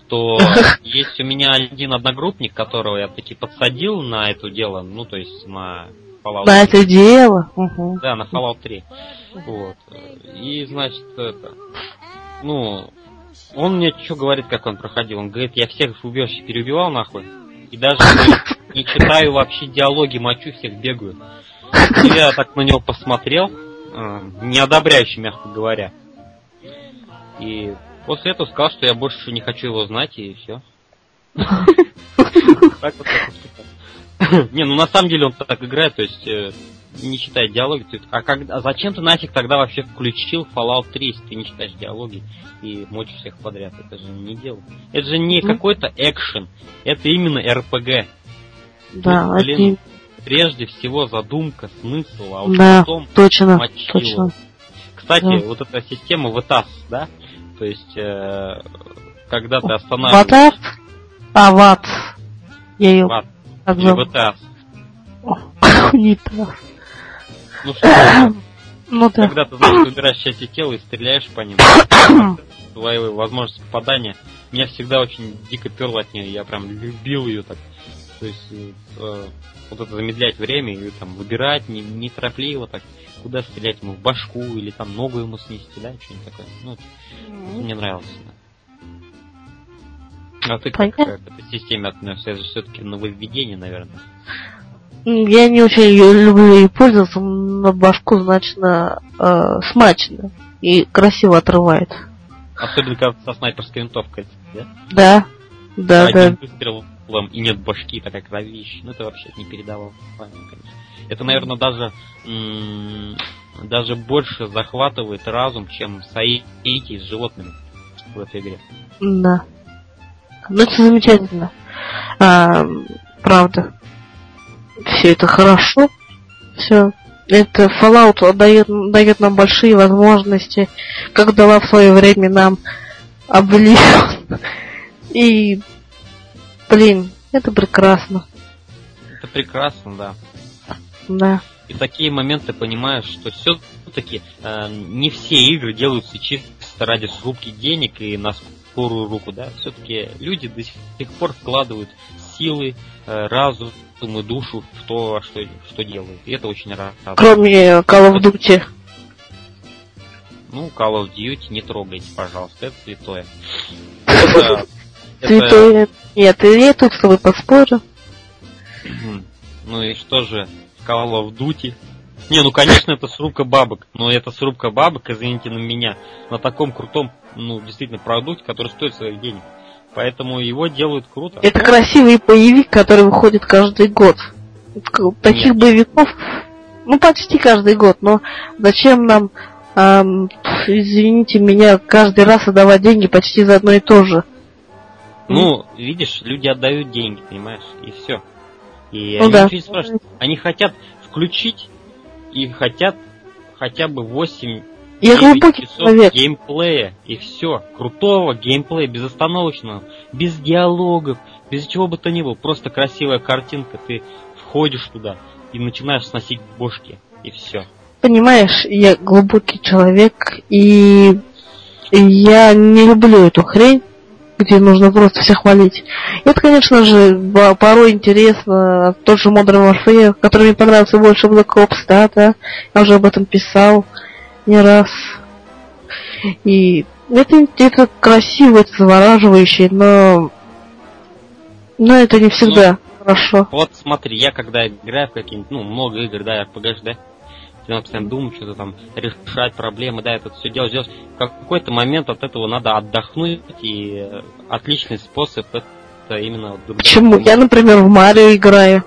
S2: то есть у меня один одногруппник, которого я таки подсадил на это дело, ну, то есть на Fallout
S1: Да, это дело. Мгм.
S2: Да, на Fallout 3. Вот. И, значит, это... Ну, он мне что говорит, как он проходил? Он говорит, я всех убежище переубивал нахуй. И даже не читаю вообще диалоги, мочу всех, бегаю. И я так на него посмотрел, э, неодобряюще, мягко говоря. И после этого сказал, что я больше не хочу его знать, и все. Так вот. Не, ну на самом деле он так играет, то есть э, не читает диалоги. есть, а, как, а зачем ты нафиг тогда вообще включил Fallout 3, если ты не читаешь диалоги и мочишь всех подряд? Это же не дело. Это же не
S1: Ну.
S2: какой-то экшен, это именно РПГ.
S1: Да,
S2: Ну, блин,
S1: один-
S2: Прежде всего задумка, смысл, а уж
S1: да,
S2: потом
S1: точно,
S2: мочило.
S1: точно.
S2: Кстати,
S1: Да.
S2: вот эта система ВТАС, да? То есть, э, когда ты останавливаешь...
S1: Ватар? А, ват. Я ее
S2: Ват, ВТАС.
S1: Не так.
S2: Ну что,
S1: Ну да.
S2: когда ты, значит, выбираешь части тела и стреляешь по ним, твои возможности попадания, меня всегда очень дико перло от нее, я прям любил ее так. То есть, э, вот это замедлять время и там выбирать не, неторопливо так, куда стрелять ему, в башку или там ногу ему снести, да, что-нибудь такое. Ну, мне нравилось, да. А ты как
S1: Понятно.
S2: к этой системе относишься? Это же все-таки нововведение, наверное.
S1: М, Я не очень её люблю ей пользоваться, но башку значно э, смачно и красиво отрывает.
S2: Особенно когда со снайперской винтовкой, да?
S1: Да, да,
S2: Одним
S1: да.
S2: выстрелом и нет башки, такая кровища. Ну это вообще не передавал. Это, наверное, даже м, даже больше захватывает разум, чем соитие с животными в этой игре.
S1: Да. Ну, это замечательно. А, правда. Все это хорошо. Все. Это Fallout дает, дает нам большие возможности, как дала в свое время нам Oblivion. И, блин, это прекрасно.
S2: Это прекрасно, да.
S1: Да.
S2: И в такие моменты понимаешь, что все-таки не все игры делаются чисто ради срубки денег и на скорую руку, да. Все-таки люди до сих пор вкладывают силы, э, разум и душу в то, что, что делают. И это очень рад.
S1: Кроме Call of Duty.
S2: Ну, Call of Duty не трогайте, пожалуйста, это святое. Это-
S1: Святое. Нет, и я тут с тобой поспорю.
S2: Ну и что же, Call of Duty? Не, ну конечно это срубка бабок, но это срубка бабок, извините на меня, на таком крутом, ну действительно продукте, который стоит своих денег. Поэтому его делают круто.
S1: Это красивый боевик, который выходит каждый год. Таких
S2: Нет.
S1: боевиков, ну почти каждый год, но зачем нам, ам, извините меня, каждый раз отдавать деньги почти за одно и то же?
S2: Ну, видишь, люди отдают деньги, понимаешь, и все. И
S1: Ну
S2: они
S1: да.
S2: ничего не спрашивают. Они хотят включить и хотят хотя бы 8
S1: Я глубокий человек.
S2: геймплея, и все. Крутого геймплея, безостановочного, без диалогов, без чего бы то ни было. Просто красивая картинка, ты входишь туда и начинаешь сносить бошки, и все.
S1: Понимаешь, я глубокий человек, и я не люблю эту хрень, где нужно просто всех хвалить. Это, конечно же, порой интересно. Тот же Modern Warfare, который мне понравился больше Black Ops, да, да. Я уже об этом писал не раз. И это, это красиво, это завораживающе, но... Но это не всегда ну, хорошо.
S2: Вот смотри, я когда играю в какие-нибудь, ну, много игр, да, RPG, да, надо постоянно думать, что-то там решать проблемы, да, это все делать, делать. В какой-то момент от этого надо отдохнуть, и отличный способ это именно...
S1: Почему? Я, например, в Марио играю.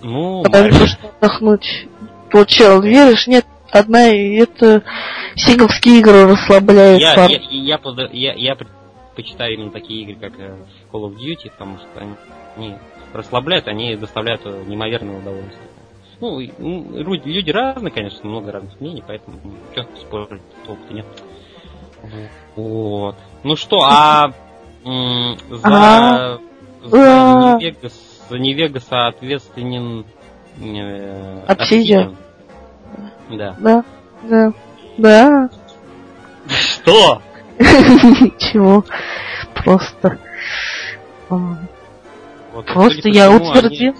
S2: Ну,
S1: Потому Марио... что отдохнуть. Чел, веришь, нет, одна, это синглские игры расслабляют.
S2: Я, я, я, я, я предпочитаю именно такие игры, как э, Call of Duty, потому что они, они расслабляют, они доставляют э, неимоверное удовольствие. Ну, люди разные, конечно, много разных мнений, поэтому что спорить толку-то нет. Вот. Ну что, а за, за Невега, за Невега соответственен
S1: э, Обсидиан.
S2: Да.
S1: Да, да, да.
S2: Что?
S1: Ничего. Просто. Вот, Просто я утвердил.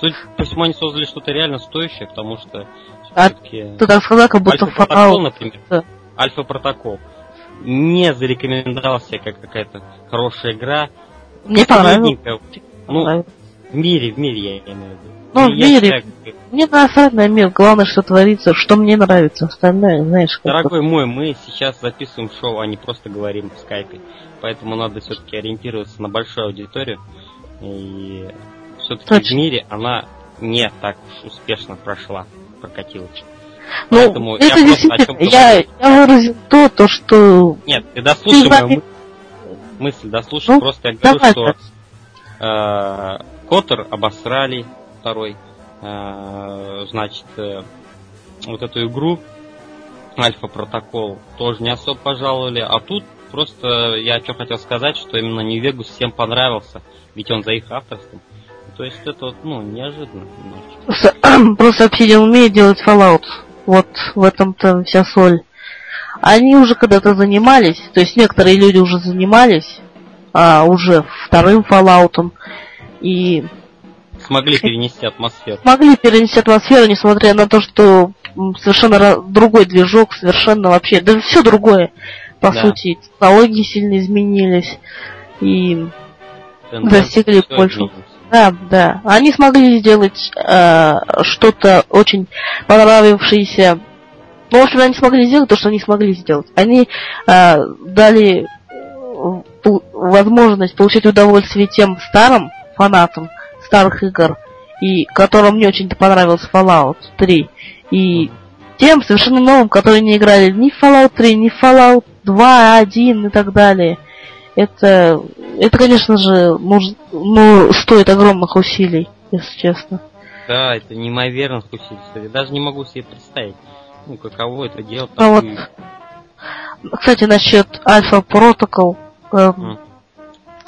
S2: Судя по всему, они создали что-то реально стоящее, потому что
S1: а ты так сказал, как будто
S2: Альфа-протокол, например, да. Альфа-протокол не зарекомендовался как какая-то хорошая игра.
S1: Мне понравилось.
S2: Ну, в мире, в мире я имею в виду.
S1: Ну, в мире. Считаю, мне насрать на мир. Главное, что творится, что мне нравится. Остальное, знаешь,
S2: Дорогой мой, мы сейчас записываем шоу, а не просто говорим в скайпе. Поэтому надо все-таки ориентироваться на большую аудиторию. И все-таки в мире она не так уж успешно прошла, прокатилась.
S1: Ну, Поэтому это я действительно, я, я выразил то, то, что...
S2: Нет, ты дослушай ты мою мысль, дослушай, ну, просто я говорю, что э, Котор обосрали второй, э, значит, э, вот эту игру. Альфа Протокол тоже не особо пожаловали, а тут просто я что хотел сказать, что именно Нью-Вегус всем понравился, ведь он за их авторством. То есть это вот, ну, неожиданно
S1: немножечко. Просто, Obsidian умеет делать Fallout. Вот в этом-то вся соль. Они уже когда-то занимались, то есть некоторые люди уже занимались а, уже вторым Fallout и
S2: смогли перенести атмосферу.
S1: Смогли перенести атмосферу, несмотря на то, что совершенно другой движок, совершенно вообще, да все другое, по да. сути, технологии сильно изменились и Тенденция достигли большего. Да, да. Они смогли сделать э, что-то очень понравившееся. Ну, в общем, они смогли сделать то, что они смогли сделать. Они э, дали э, возможность получить удовольствие тем старым фанатам старых игр, и которым мне очень-то понравился Fallout 3, и тем совершенно новым, которые не играли ни в Fallout 3, ни в Fallout 2, 1 и так далее это, это, конечно же, ну, стоит огромных усилий, если честно.
S2: Да, это неимоверных усилий стоит. Даже не могу себе представить, ну, каково это делать.
S1: А вот, кстати, насчет Альфа Протокол, эм,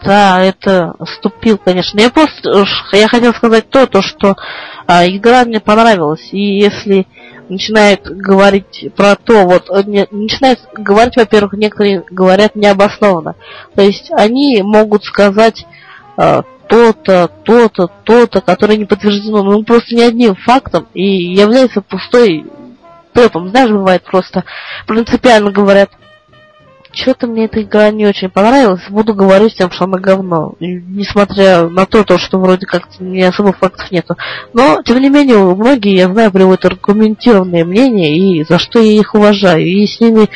S1: да, это ступил, конечно. Я просто, я хотел сказать то, то что а, игра мне понравилась. И если начинает говорить про то, вот, э, не, начинает говорить, во-первых, некоторые говорят необоснованно. То есть они могут сказать а, то-то, то-то, то-то, которое не подтверждено, ну, просто не одним фактом и является пустой пепом. Знаешь, бывает просто принципиально говорят, что-то мне эта игра не очень понравилась, буду говорить всем, что она говно. Несмотря на то, то, что вроде как не особо фактов нету. Но, тем не менее, многие, я знаю, приводят аргументированные мнения, и за что я их уважаю. И с ними,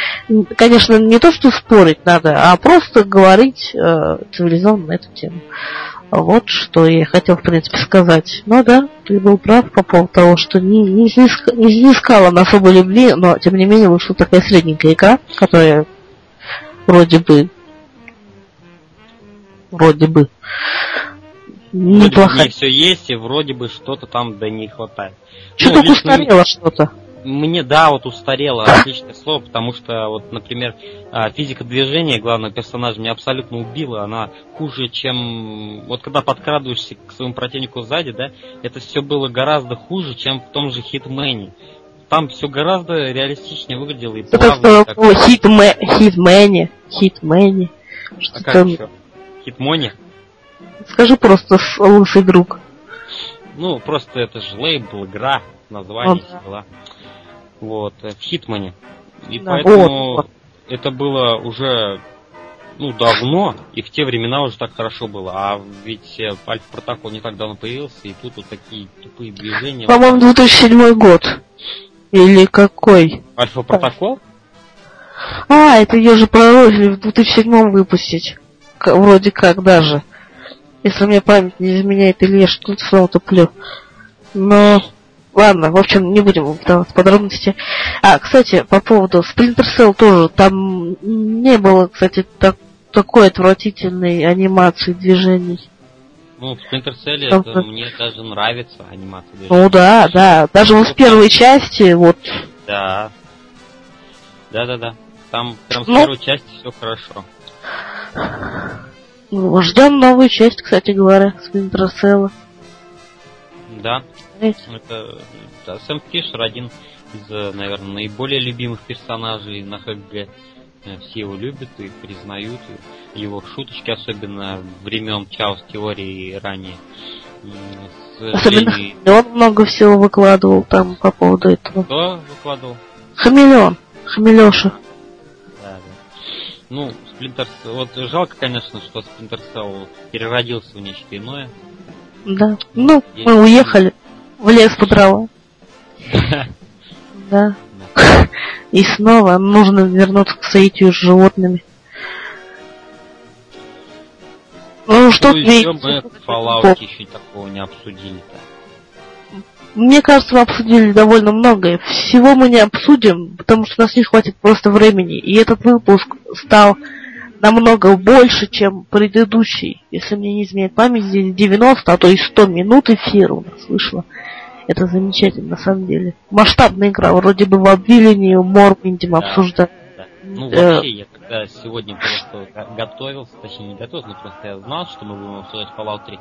S1: конечно, не то, что спорить надо, а просто говорить э, цивилизованно на эту тему. Вот что я хотел, в принципе, сказать. Ну да, ты был прав по поводу того, что не, не, не, не искала на особой любви, но, тем не менее, вышла такая средненькая игра, которая вроде бы. Вроде бы.
S2: Бы все есть, и вроде бы что-то там да не хватает.
S1: Что-то ну, устарело что-то.
S2: мне, да, вот устарело отличное слово, потому что, вот, например, а, физика движения главного персонажа меня абсолютно убила. Она хуже, чем... Вот когда подкрадываешься к своему противнику сзади, да, это все было гораздо хуже, чем в том же Хитмене. Там все гораздо реалистичнее выглядело и
S1: плавно. Это что, Хитме... Хитмене, Хитмене.
S2: Что а как еще? Хитмоне?
S1: Скажи просто лысый друг.
S2: Ну, просто это же лейбл, игра, название, вот. дела. Вот, э, в Хитмане. И да, поэтому вот. это было уже ну, давно, и в те времена уже так хорошо было. А ведь э, Альфа Протокол не так давно появился, и тут вот такие тупые движения.
S1: По-моему, 2007 год. Или какой?
S2: Альфа Протокол?
S1: А, это ее же пророчили в 2007 выпустить. Вроде как даже. Если мне память не изменяет, или я что-то снова туплю. Но Ладно, в общем, не будем вдаваться в подробности. А, кстати, по поводу Splinter Cell тоже, там не было, кстати, так, такой отвратительной анимации движений.
S2: Ну, в Splinter Cell это мне даже нравится анимация движений.
S1: Ну да, да, даже вот в первой части, вот.
S2: Да. Да-да-да. Там прям ну, первой части все хорошо.
S1: Ну, ждем новую часть, кстати говоря, Splinter Cell.
S2: Да. Это да, Сэм Фишер один из, э, наверное, наиболее любимых персонажей на ХГ. Э, все его любят и признают. И его шуточки, особенно времен Чаус теории ранее.
S1: Особенно Хамелеон много всего выкладывал там по поводу этого.
S2: Кто выкладывал?
S1: Хамелеон. Хамелеша.
S2: Да, да. Ну, Splinter Вот жалко, конечно, что Splinter Cell переродился в нечто иное.
S1: Да. Ну, мы уехали в лес по дрова. Да. И снова нужно вернуться к соитию с животными.
S2: Ну, что ну, мы в Fallout еще такого не обсудили-то.
S1: Мне кажется, мы обсудили довольно многое. Всего мы не обсудим, потому что у нас не хватит просто времени. И этот выпуск стал намного больше, чем предыдущий. Если мне не изменяет память, здесь 90, а то и 100 минут эфира у нас вышло. Это замечательно, на самом деле. Масштабная игра, вроде бы в Обвилении, Морпинте мы да, обсуждали.
S2: Да. Ну, э, вообще, я когда сегодня просто готовился, точнее не готовился, но просто я знал, что мы будем обсуждать Fallout 3,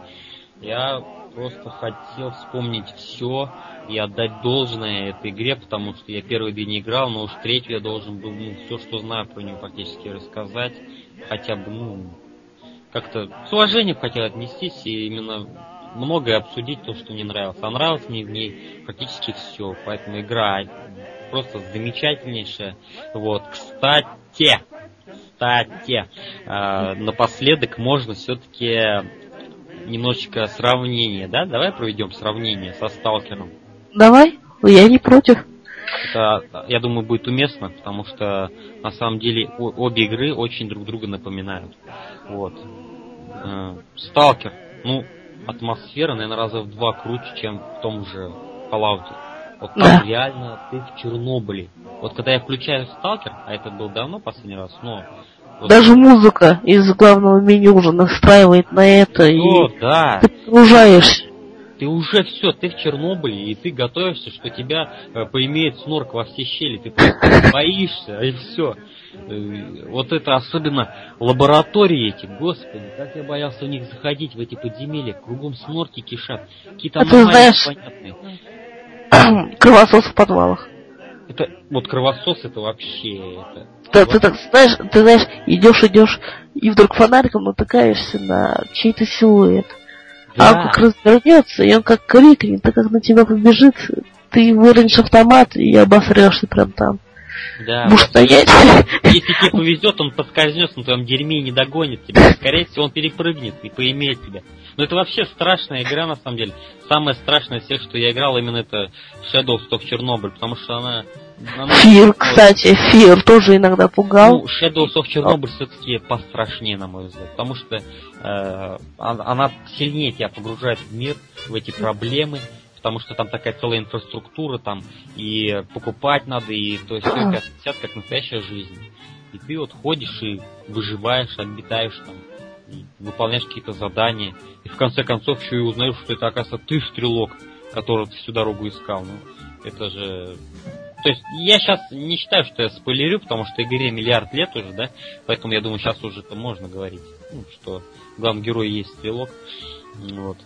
S2: я просто хотел вспомнить все и отдать должное этой игре, потому что я первые две не играл, но уж третью я должен был ну, все, что знаю про нее, практически рассказать хотя бы, ну, как-то с уважением хотел отнестись и именно многое обсудить то, что мне нравилось. А нравилось мне в ней практически все, поэтому игра просто замечательнейшая. Вот, кстати, кстати, э, напоследок можно все-таки немножечко сравнение, да? Давай проведем сравнение со Сталкером.
S1: Давай, я не против.
S2: Это, я думаю, будет уместно, потому что на самом деле обе игры очень друг друга напоминают. Вот. Э, Сталкер, ну, атмосфера, наверное, раза в два круче, чем в том же Fallout. Вот там да. реально ты в Чернобыле. Вот когда я включаю Сталкер, а это был давно последний раз, но...
S1: Вот Даже музыка из главного меню уже настраивает на это,
S2: ну, и да.
S1: ты погружаешься
S2: ты уже все, ты в Чернобыле, и ты готовишься, что тебя э, поимеет снорк во все щели, ты просто боишься, и все. Э, вот это особенно лаборатории эти, господи, как я боялся в них заходить, в эти подземелья, кругом снорки кишат, какие-то
S1: а ты знаешь, понятные. кровосос в подвалах.
S2: Это, вот кровосос это вообще, это...
S1: Да, ты так знаешь, ты знаешь, идешь, идешь, и вдруг фонариком натыкаешься на чей-то силуэт. Да. А как развернется, и он как крикнет, так как на тебя побежит, ты выронишь автомат и обосрешься прям там.
S2: Да.
S1: Будешь стоять.
S2: Если тебе повезет, он поскользнется на твоем дерьме и не догонит тебя. Скорее всего, он перепрыгнет и поимеет тебя. Но это вообще страшная игра, на самом деле. Самая страшная из всех, что я играл, именно это Shadows of Chernobyl, потому что она
S1: Фир, кстати, Фир тоже иногда пугал.
S2: Ну, Shadows of Chernobyl все-таки пострашнее, на мой взгляд, потому что э, она сильнее тебя погружает в мир, в эти проблемы, потому что там такая целая инфраструктура, там и покупать надо, и то есть все 50 как настоящая жизнь. И ты вот ходишь и выживаешь, обитаешь там, и выполняешь какие-то задания, и в конце концов еще и узнаешь, что это, оказывается, ты стрелок, которого ты всю дорогу искал. Ну, это же то есть я сейчас не считаю, что я спойлерю, потому что игре миллиард лет уже, да, поэтому я думаю, сейчас уже это можно говорить, ну, что главный герой есть стрелок, вот.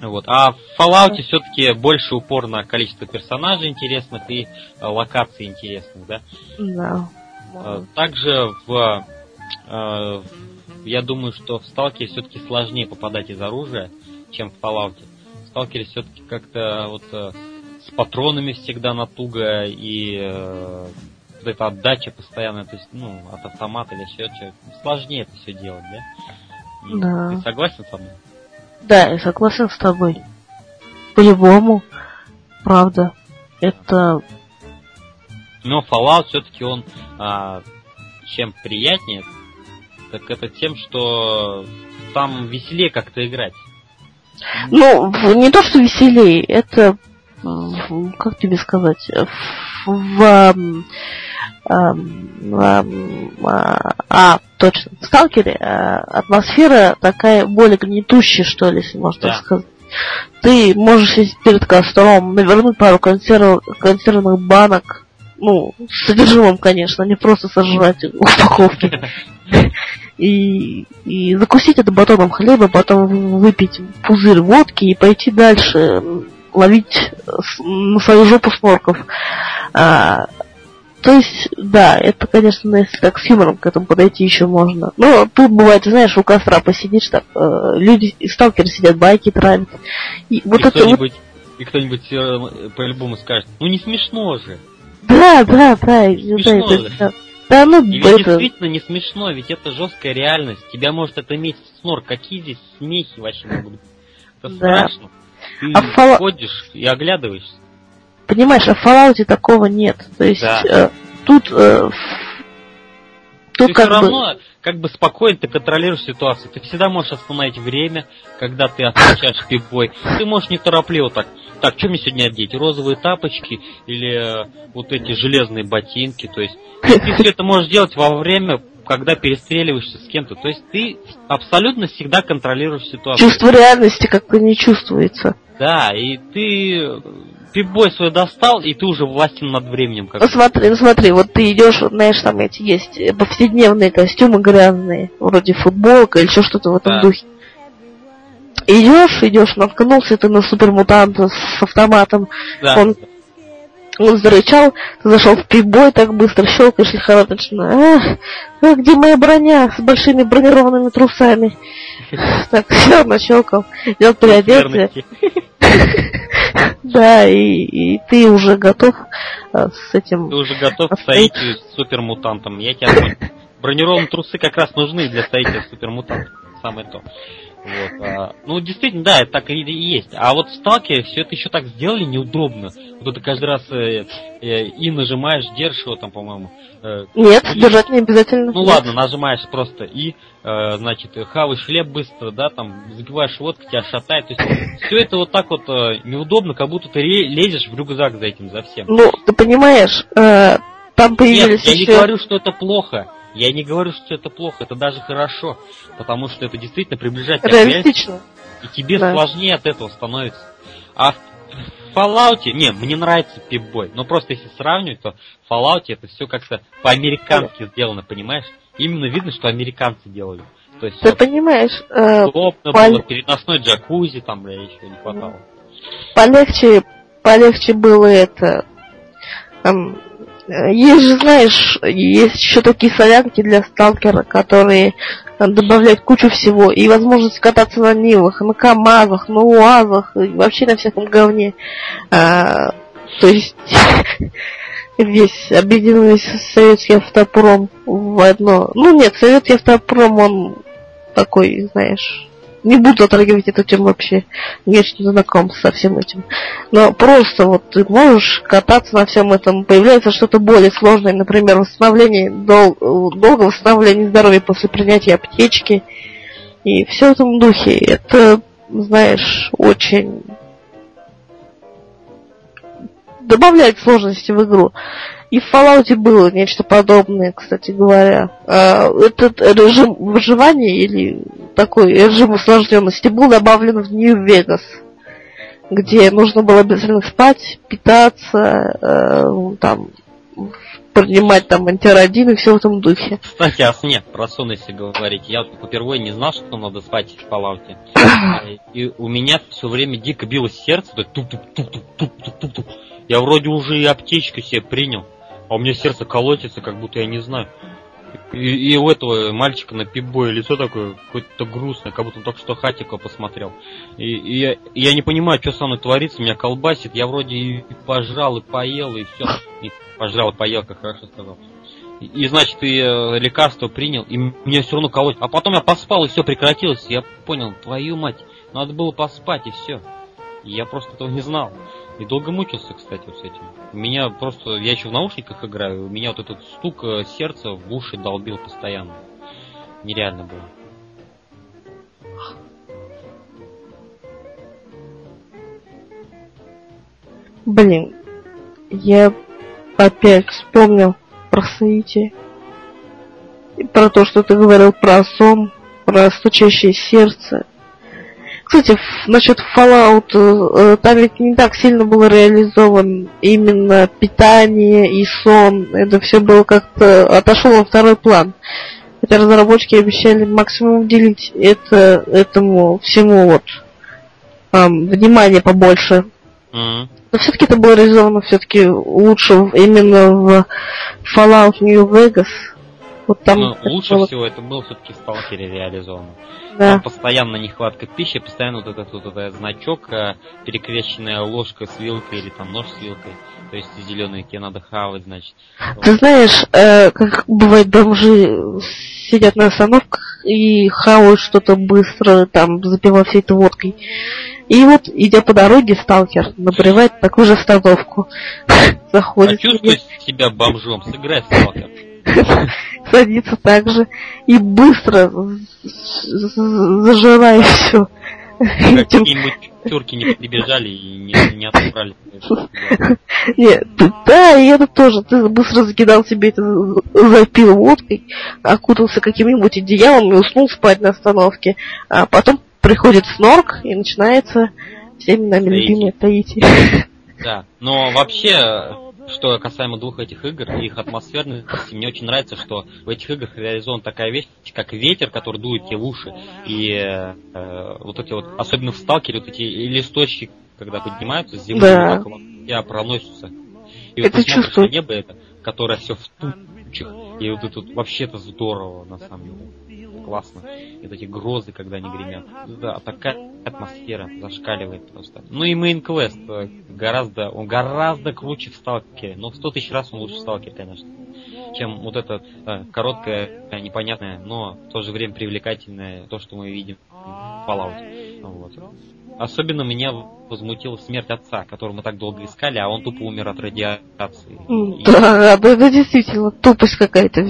S2: Вот. А в Fallout все-таки больше упор на количество персонажей интересных и а, локаций интересных, да?
S1: Да.
S2: А, также в, а, я думаю, что в Сталкере все-таки сложнее попадать из оружия, чем в Fallout. В Сталкере все-таки как-то вот а, с патронами всегда натуго и а, вот эта отдача постоянная, то есть, ну, от автомата или еще что Сложнее это все делать, да?
S1: Да.
S2: Ты согласен со мной?
S1: Да, я согласен с тобой. По-любому. Правда. Это...
S2: Но Fallout все-таки он а, чем приятнее, так это тем, что там веселее как-то играть.
S1: Ну, не то, что веселее, это, как тебе сказать, в, а, а, точно, в Сталкере а, атмосфера такая более гнетущая, что ли, если можно да. так сказать. Ты можешь сидеть перед костром, навернуть пару консерв... консервных банок, ну, с содержимым, конечно, не просто сожрать упаковки. И, и закусить это батоном хлеба, потом выпить пузырь водки и пойти дальше ловить на свою жопу снорков. А, то есть, да, это, конечно, если так с юмором к этому подойти еще можно. Но тут бывает, знаешь, у костра посидишь, так, э, люди, сталкеры сидят, байки травят.
S2: И, вот и это кто-нибудь, вот... и кто-нибудь э, по-любому скажет, ну не смешно же.
S1: Да, да, да.
S2: Смешно
S1: да,
S2: же.
S1: да. Да, ну,
S2: и
S1: это...
S2: действительно не смешно, ведь это жесткая реальность. Тебя может это иметь снор. Какие здесь смехи вообще могут быть? Это да. страшно. Ты а фол... ходишь и оглядываешься.
S1: Понимаешь, а в Fallout такого нет. То есть да. э, тут э,
S2: тут ты как все бы... равно как бы спокойно ты контролируешь ситуацию. Ты всегда можешь остановить время, когда ты отключаешь пипбой. Ты можешь неторопливо так. Так, что мне сегодня одеть? Розовые тапочки или э, вот эти железные ботинки? То есть ты все это можешь делать во время когда перестреливаешься с кем-то. То есть ты абсолютно всегда контролируешь ситуацию.
S1: Чувство реальности как-то не чувствуется.
S2: Да, и ты пипбой свой достал, и ты уже властен над временем.
S1: Как ну смотри, ну смотри, вот ты идешь, вот, знаешь, там эти есть повседневные костюмы грязные, вроде футболка или еще что-то в этом да. духе. Идешь, идешь, наткнулся ты на супермутанта с автоматом. Да. Он он зарычал, зашел в прибой, так быстро щелкаешь лихорадочно. А, а где моя броня с большими бронированными трусами? Так, все, нащелкал. Идел переодеться. Да, и, и ты уже готов а, с этим...
S2: Ты уже готов к соитию с супермутантом. Я тебя. Бронированные трусы как раз нужны для соития с супермутантом. Самое то. Вот, а, ну, действительно, да, это так и, и есть. А вот в сталке все это еще так сделали неудобно. Вот это каждый раз э, э, и нажимаешь, держишь его там, по-моему.
S1: Э, Нет, и, держать не обязательно.
S2: Ну
S1: Нет.
S2: ладно, нажимаешь просто и, э, значит, хаваешь хлеб быстро, да, там, забиваешь водку, тебя шатает. То есть все это вот так вот э, неудобно, как будто ты лезешь в рюкзак за этим, за всем.
S1: Ну, ты понимаешь, э, там появились
S2: Нет, я не говорю, что это плохо. Я не говорю, что это плохо, это даже хорошо, потому что это действительно приближает тебя
S1: Реалистично.
S2: и тебе да. сложнее от этого становится. А в Fallout, не, мне нравится пип-бой, но просто если сравнивать, то в Fallout это все как-то по-американски сделано, понимаешь? Именно видно, что американцы делали. То есть,
S1: Ты вот, понимаешь,
S2: э, удобно пол... было, переносной джакузи там, бля, еще не хватало.
S1: Полегче, полегче было это, там, есть же, знаешь, есть еще такие солянки для сталкера, которые добавляют кучу всего. И возможность кататься на Нивах, на КамАЗах, на УАЗах, и вообще на всяком говне. А, то есть весь объединенный советский автопром в одно. Ну нет, советский автопром, он такой, знаешь, не буду затрагивать эту тему вообще. Не очень знаком со всем этим. Но просто вот ты можешь кататься на всем этом. Появляется что-то более сложное, например, восстановление, дол долгое восстановление здоровья после принятия аптечки. И все в этом духе. Это, знаешь, очень добавляет сложности в игру. И в Fallout было нечто подобное, кстати говоря. А, этот режим выживания или такой режим усложненности был добавлен в Нью-Вегас, где нужно было обязательно спать, питаться, э, там, принимать там антирадин и все в этом духе.
S2: Кстати, а сне, про сон если говорить, я вот впервые не знал, что надо спать в Fallout. и у меня все время дико билось сердце, так тук тук тук тук тук. Я вроде уже и аптечку себе принял а у меня сердце колотится, как будто я не знаю. И, и у этого мальчика на пипбое лицо такое какое-то грустное, как будто он только что Хатика посмотрел. И, и я, я не понимаю, что со мной творится, меня колбасит. Я вроде и пожрал, и поел, и все. И пожрал, и поел, как хорошо сказал. И, и значит, и э, лекарство принял, и меня все равно колотит. А потом я поспал, и все прекратилось. Я понял, твою мать, надо было поспать, и все. Я просто этого не знал. И долго мучился, кстати, вот с этим. Меня просто, я еще в наушниках играю, у меня вот этот стук э, сердца в уши долбил постоянно. Нереально было.
S1: Блин, я опять вспомнил про соитие. И про то, что ты говорил про сон, про стучащее сердце. Кстати, насчет Fallout, э, там ведь не так сильно было реализован именно питание и сон. Это все было как-то отошло на второй план. Хотя разработчики обещали максимум уделить это, этому всему вот эм, внимание побольше.
S2: Mm-hmm.
S1: Но все-таки это было реализовано все-таки лучше именно в Fallout New Vegas.
S2: Вот там ну, лучше было... всего это было все-таки в Сталкере реализовано. Да. Там постоянно нехватка пищи, постоянно вот этот вот этот значок, э, перекрещенная ложка с вилкой или там нож с вилкой. То есть зеленые тебе надо хавать, значит.
S1: Ты вот. знаешь, э, как бывает, бомжи сидят на остановках и хавают что-то быстро, там, запивая все это водкой. И вот, идя по дороге, сталкер набревает такую же остановку. Заходит.
S2: Почувствуй себя бомжом, сыграй сталкер.
S1: садится так же и быстро зажирая все.
S2: Какие-нибудь турки не прибежали и не, не отобрали.
S1: Нет, да, и это тоже. Ты быстро закидал себе это, запил водкой, окутался каким-нибудь одеялом и уснул спать на остановке. А потом приходит снорк и начинается всеми нами любимое Таити.
S2: Да, но вообще что касаемо двух этих игр и их атмосферности, мне очень нравится, что в этих играх реализована такая вещь, как ветер, который дует тебе в уши, и э, вот эти вот, особенно в сталкере, вот эти листочки, когда поднимаются с земли, да. тебя проносятся. И
S1: это вот ты на
S2: небо это, которое все в тучах, и вот это вот вообще-то здорово, на самом деле классно. И вот эти грозы, когда они гремят. Да, такая атмосфера зашкаливает просто. Ну и Main Quest э, гораздо, он гораздо круче в Сталкере. Но в сто тысяч раз он лучше в Сталкере, конечно. Чем вот это э, короткое, э, непонятное, но в то же время привлекательное, то, что мы видим в Fallout. Вот. Особенно меня возмутила смерть отца, которого мы так долго искали, а он тупо умер от радиации.
S1: Да, и... это действительно тупость какая-то.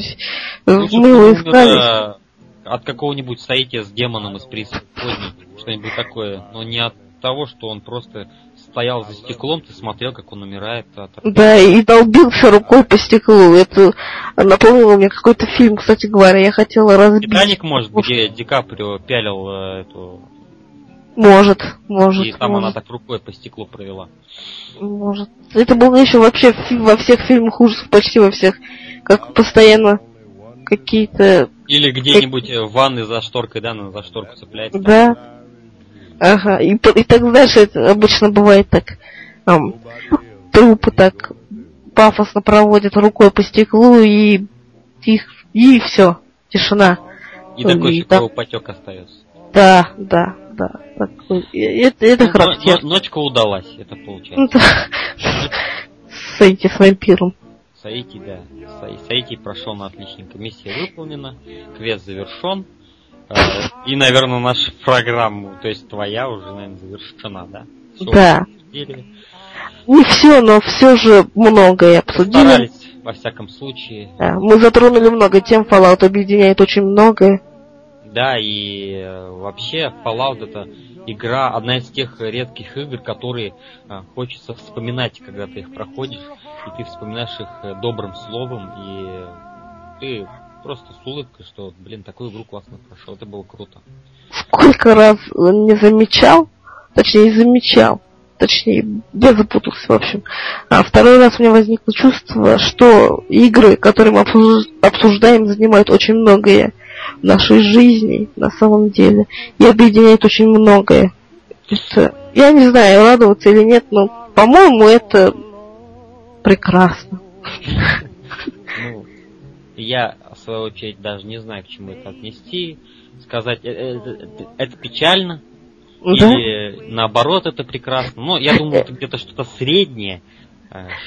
S1: Ну, мы его искали
S2: от какого-нибудь соития с демоном из преисподней, что-нибудь такое, но не от того, что он просто стоял за стеклом, ты смотрел, как он умирает. От...
S1: Да, и долбился рукой по стеклу. Это напомнило мне какой-то фильм, кстати говоря, я хотела разбить.
S2: Титаник, может, где Ди Каприо пялил э, эту...
S1: Может, может.
S2: И там
S1: может.
S2: она так рукой по стеклу провела.
S1: Может. Это было еще вообще во всех фильмах ужасов, почти во всех. Как постоянно какие-то...
S2: Или где-нибудь в ванной за шторкой, да, на за шторку цепляется.
S1: Да. Ага, и, и так, знаешь, это обычно бывает так, там, трупы так пафосно проводят рукой по стеклу, и их, и все, тишина.
S2: И, и такой кровопотек остается.
S1: Да, да, да. Такой, это, это
S2: ну,
S1: характерно.
S2: Ночка удалась, это получается.
S1: С этим вампиром.
S2: Саити, да. Саити прошел на отличненько. Миссия выполнена, квест завершен. Э, и, наверное, наша программа, то есть твоя уже, наверное, завершена, да?
S1: Все да. Не все, но все же многое обсудили. Старались,
S2: во всяком случае.
S1: Да, мы затронули много тем, Fallout объединяет очень многое.
S2: Да, и э, вообще Fallout это игра, одна из тех редких игр, которые э, хочется вспоминать, когда ты их проходишь и ты вспоминаешь их э, добрым словом, и ты просто с улыбкой, что, блин, такую игру классно прошел, это было круто.
S1: Сколько раз не замечал, точнее замечал, Точнее, я запутался, в общем. А второй раз у меня возникло чувство, что игры, которые мы обсуждаем, занимают очень многое в нашей жизни, на самом деле, и объединяют очень многое. Это, я не знаю, радоваться или нет, но, по-моему, это прекрасно.
S2: Ну, я, в свою очередь, даже не знаю, к чему это отнести. Сказать, это, это, это печально, да? или наоборот это прекрасно. Но я думаю, это где-то что-то среднее, э,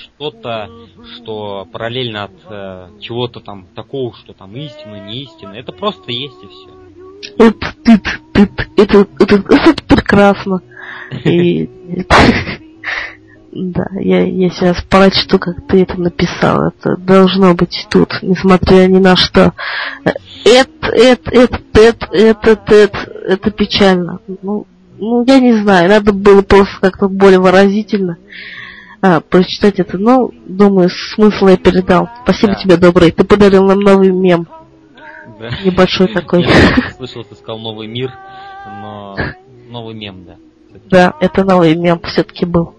S2: что-то, что параллельно от э, чего-то там такого, что там истина, не истина. Это просто есть и все.
S1: Это, это, это, это, это прекрасно. Да, я, я сейчас прочту, как ты это написал. Это должно быть тут, несмотря ни на что. Это, это, это, это, это, это, это печально. Ну, ну, я не знаю, надо было просто как-то более выразительно а, прочитать это. Но, думаю, смысл я передал. Спасибо да. тебе, добрый. Ты подарил нам новый мем. Да. Небольшой такой.
S2: Я слышал, ты сказал новый мир, но новый мем, да.
S1: Да, это новый мем все-таки был.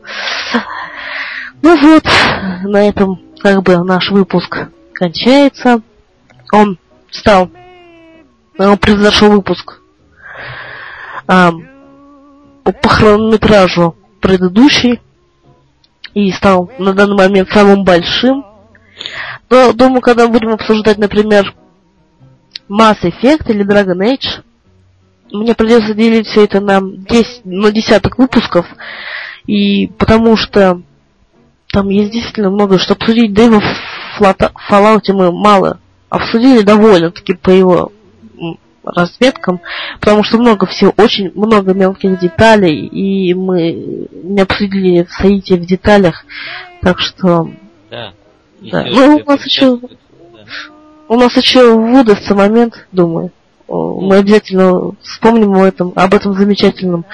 S1: Ну вот, на этом как бы наш выпуск кончается. Он стал, он произошел выпуск а, по хронометражу предыдущий и стал на данный момент самым большим. Но думаю, когда будем обсуждать, например, Mass Effect или Dragon Age, мне придется делить все это на 10, на десяток выпусков, и потому что там есть действительно много что обсудить, да и в Fallout мы мало обсудили довольно-таки по его разведкам, потому что много всего, очень много мелких деталей, и мы не обсудили в Саите в деталях, так что...
S2: Да.
S1: да. Ну, у нас еще... Да. У нас еще выдастся момент, думаю. Мы обязательно вспомним об этом, об этом замечательном.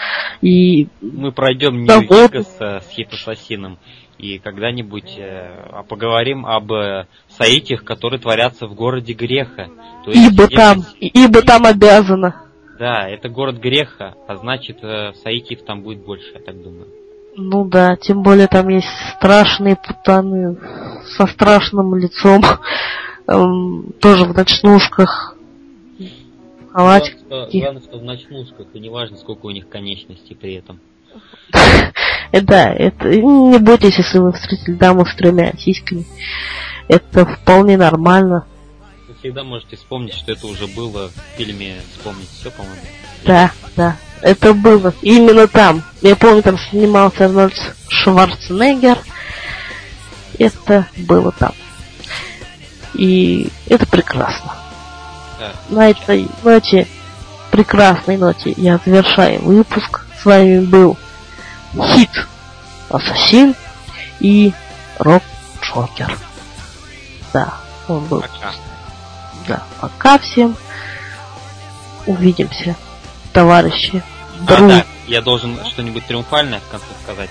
S1: И
S2: мы пройдем не только с, с Хит Ассасином, и когда-нибудь э, поговорим об э, саитях, которые творятся в городе греха.
S1: То есть, ибо там, ибо там обязано.
S2: Да, это город греха, а значит э, саитиев там будет больше, я так думаю.
S1: Ну да, тем более там есть страшные путаны со страшным лицом, эм, тоже в ночнушках.
S2: Халатик. Главное, что, главное, что в ночнушках, и неважно, сколько у них конечностей при этом.
S1: Да, это не бойтесь, если вы встретили даму с тремя сиськами. Это вполне нормально.
S2: Вы всегда можете вспомнить, что это уже было в фильме «Вспомнить все», по-моему.
S1: Да, да, это было именно там. Я помню, там снимался Арнольд Шварценеггер. Это было там. И это прекрасно. Да. На этой ноте, прекрасной ноте, я завершаю выпуск. С вами был Хит Ассасин и Роб Джокер. Да, он был. Пока. Да, пока всем. Увидимся, товарищи.
S2: А, да, я должен что-нибудь триумфальное в конце сказать.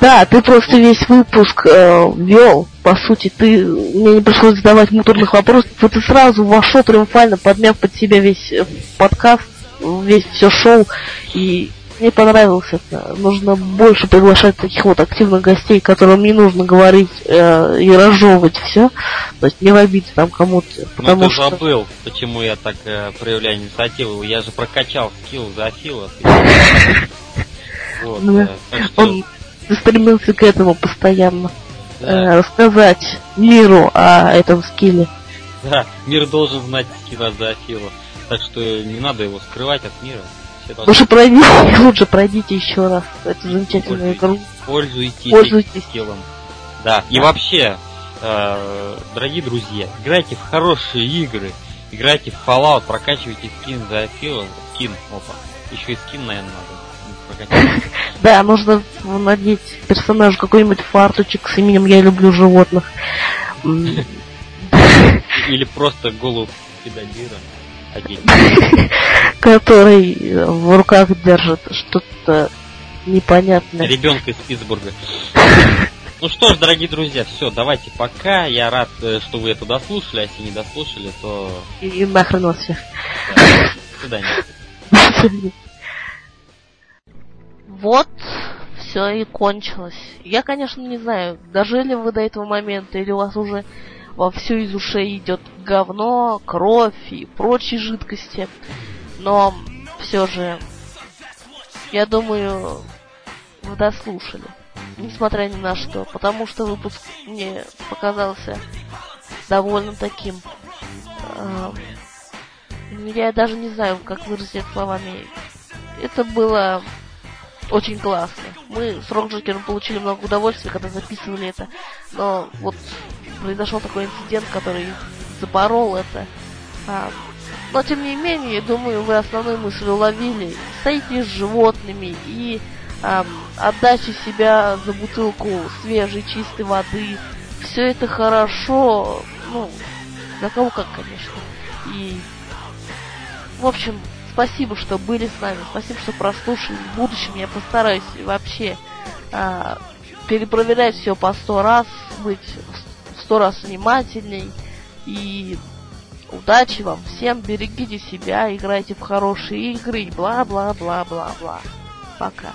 S1: Да, ты просто весь выпуск э, вел, по сути, ты мне не пришлось задавать муторных вопросов, ты сразу вошел триумфально, подмяв под себя весь э, подкаст, весь все шоу, и мне понравилось это. Нужно больше приглашать таких вот активных гостей, которым не нужно говорить э, и разжевывать все. То есть не в обиде там кому-то. Ну, потому
S2: ты
S1: что...
S2: забыл, почему я так э, проявляю инициативу. Я же прокачал скилл за.
S1: Вот, ну, э, Он стремился к этому постоянно. Э, рассказать миру о этом скилле.
S2: Да, мир должен знать скилла за. Так что не надо его скрывать от мира.
S1: Лучше пройдите, лучше пройдите еще раз эту замечательную игру.
S2: Пользуйтесь, Пользуйтесь. скиллом. Да, и вообще, э, дорогие друзья, играйте в хорошие игры, играйте в Fallout, прокачивайте скин за Фила, скин, опа, еще и скин, наверное, надо.
S1: Да, нужно надеть персонажу какой-нибудь фарточек с именем «Я люблю животных».
S2: Или просто голову педалира
S1: один. Который в руках держит что-то непонятное.
S2: Ребенка из Питтсбурга. Ну что ж, дорогие друзья, все, давайте пока. Я рад, э, что вы это дослушали, а если не дослушали, то...
S1: И, и нахрен вас всех.
S2: Да. До свидания.
S1: Вот, все и кончилось. Я, конечно, не знаю, дожили вы до этого момента, или у вас уже во всю из ушей идет говно, кровь и прочие жидкости. Но все же, я думаю, вы дослушали. Несмотря ни на что. Потому что выпуск мне показался довольно таким... Э, я даже не знаю, как выразить словами. Это было очень классно. Мы с Рокджокером получили много удовольствия, когда записывали это. Но вот произошел такой инцидент, который запорол это. А, но тем не менее, думаю, вы основную мысль уловили. Стоите с животными и а, отдача себя за бутылку свежей, чистой воды. Все это хорошо. Ну, для кого как, конечно. И, в общем, Спасибо, что были с нами. Спасибо, что прослушали. В будущем я постараюсь вообще а, перепроверять все по сто раз, быть сто раз внимательней. И удачи вам всем, берегите себя, играйте в хорошие игры, бла-бла-бла-бла-бла. Пока.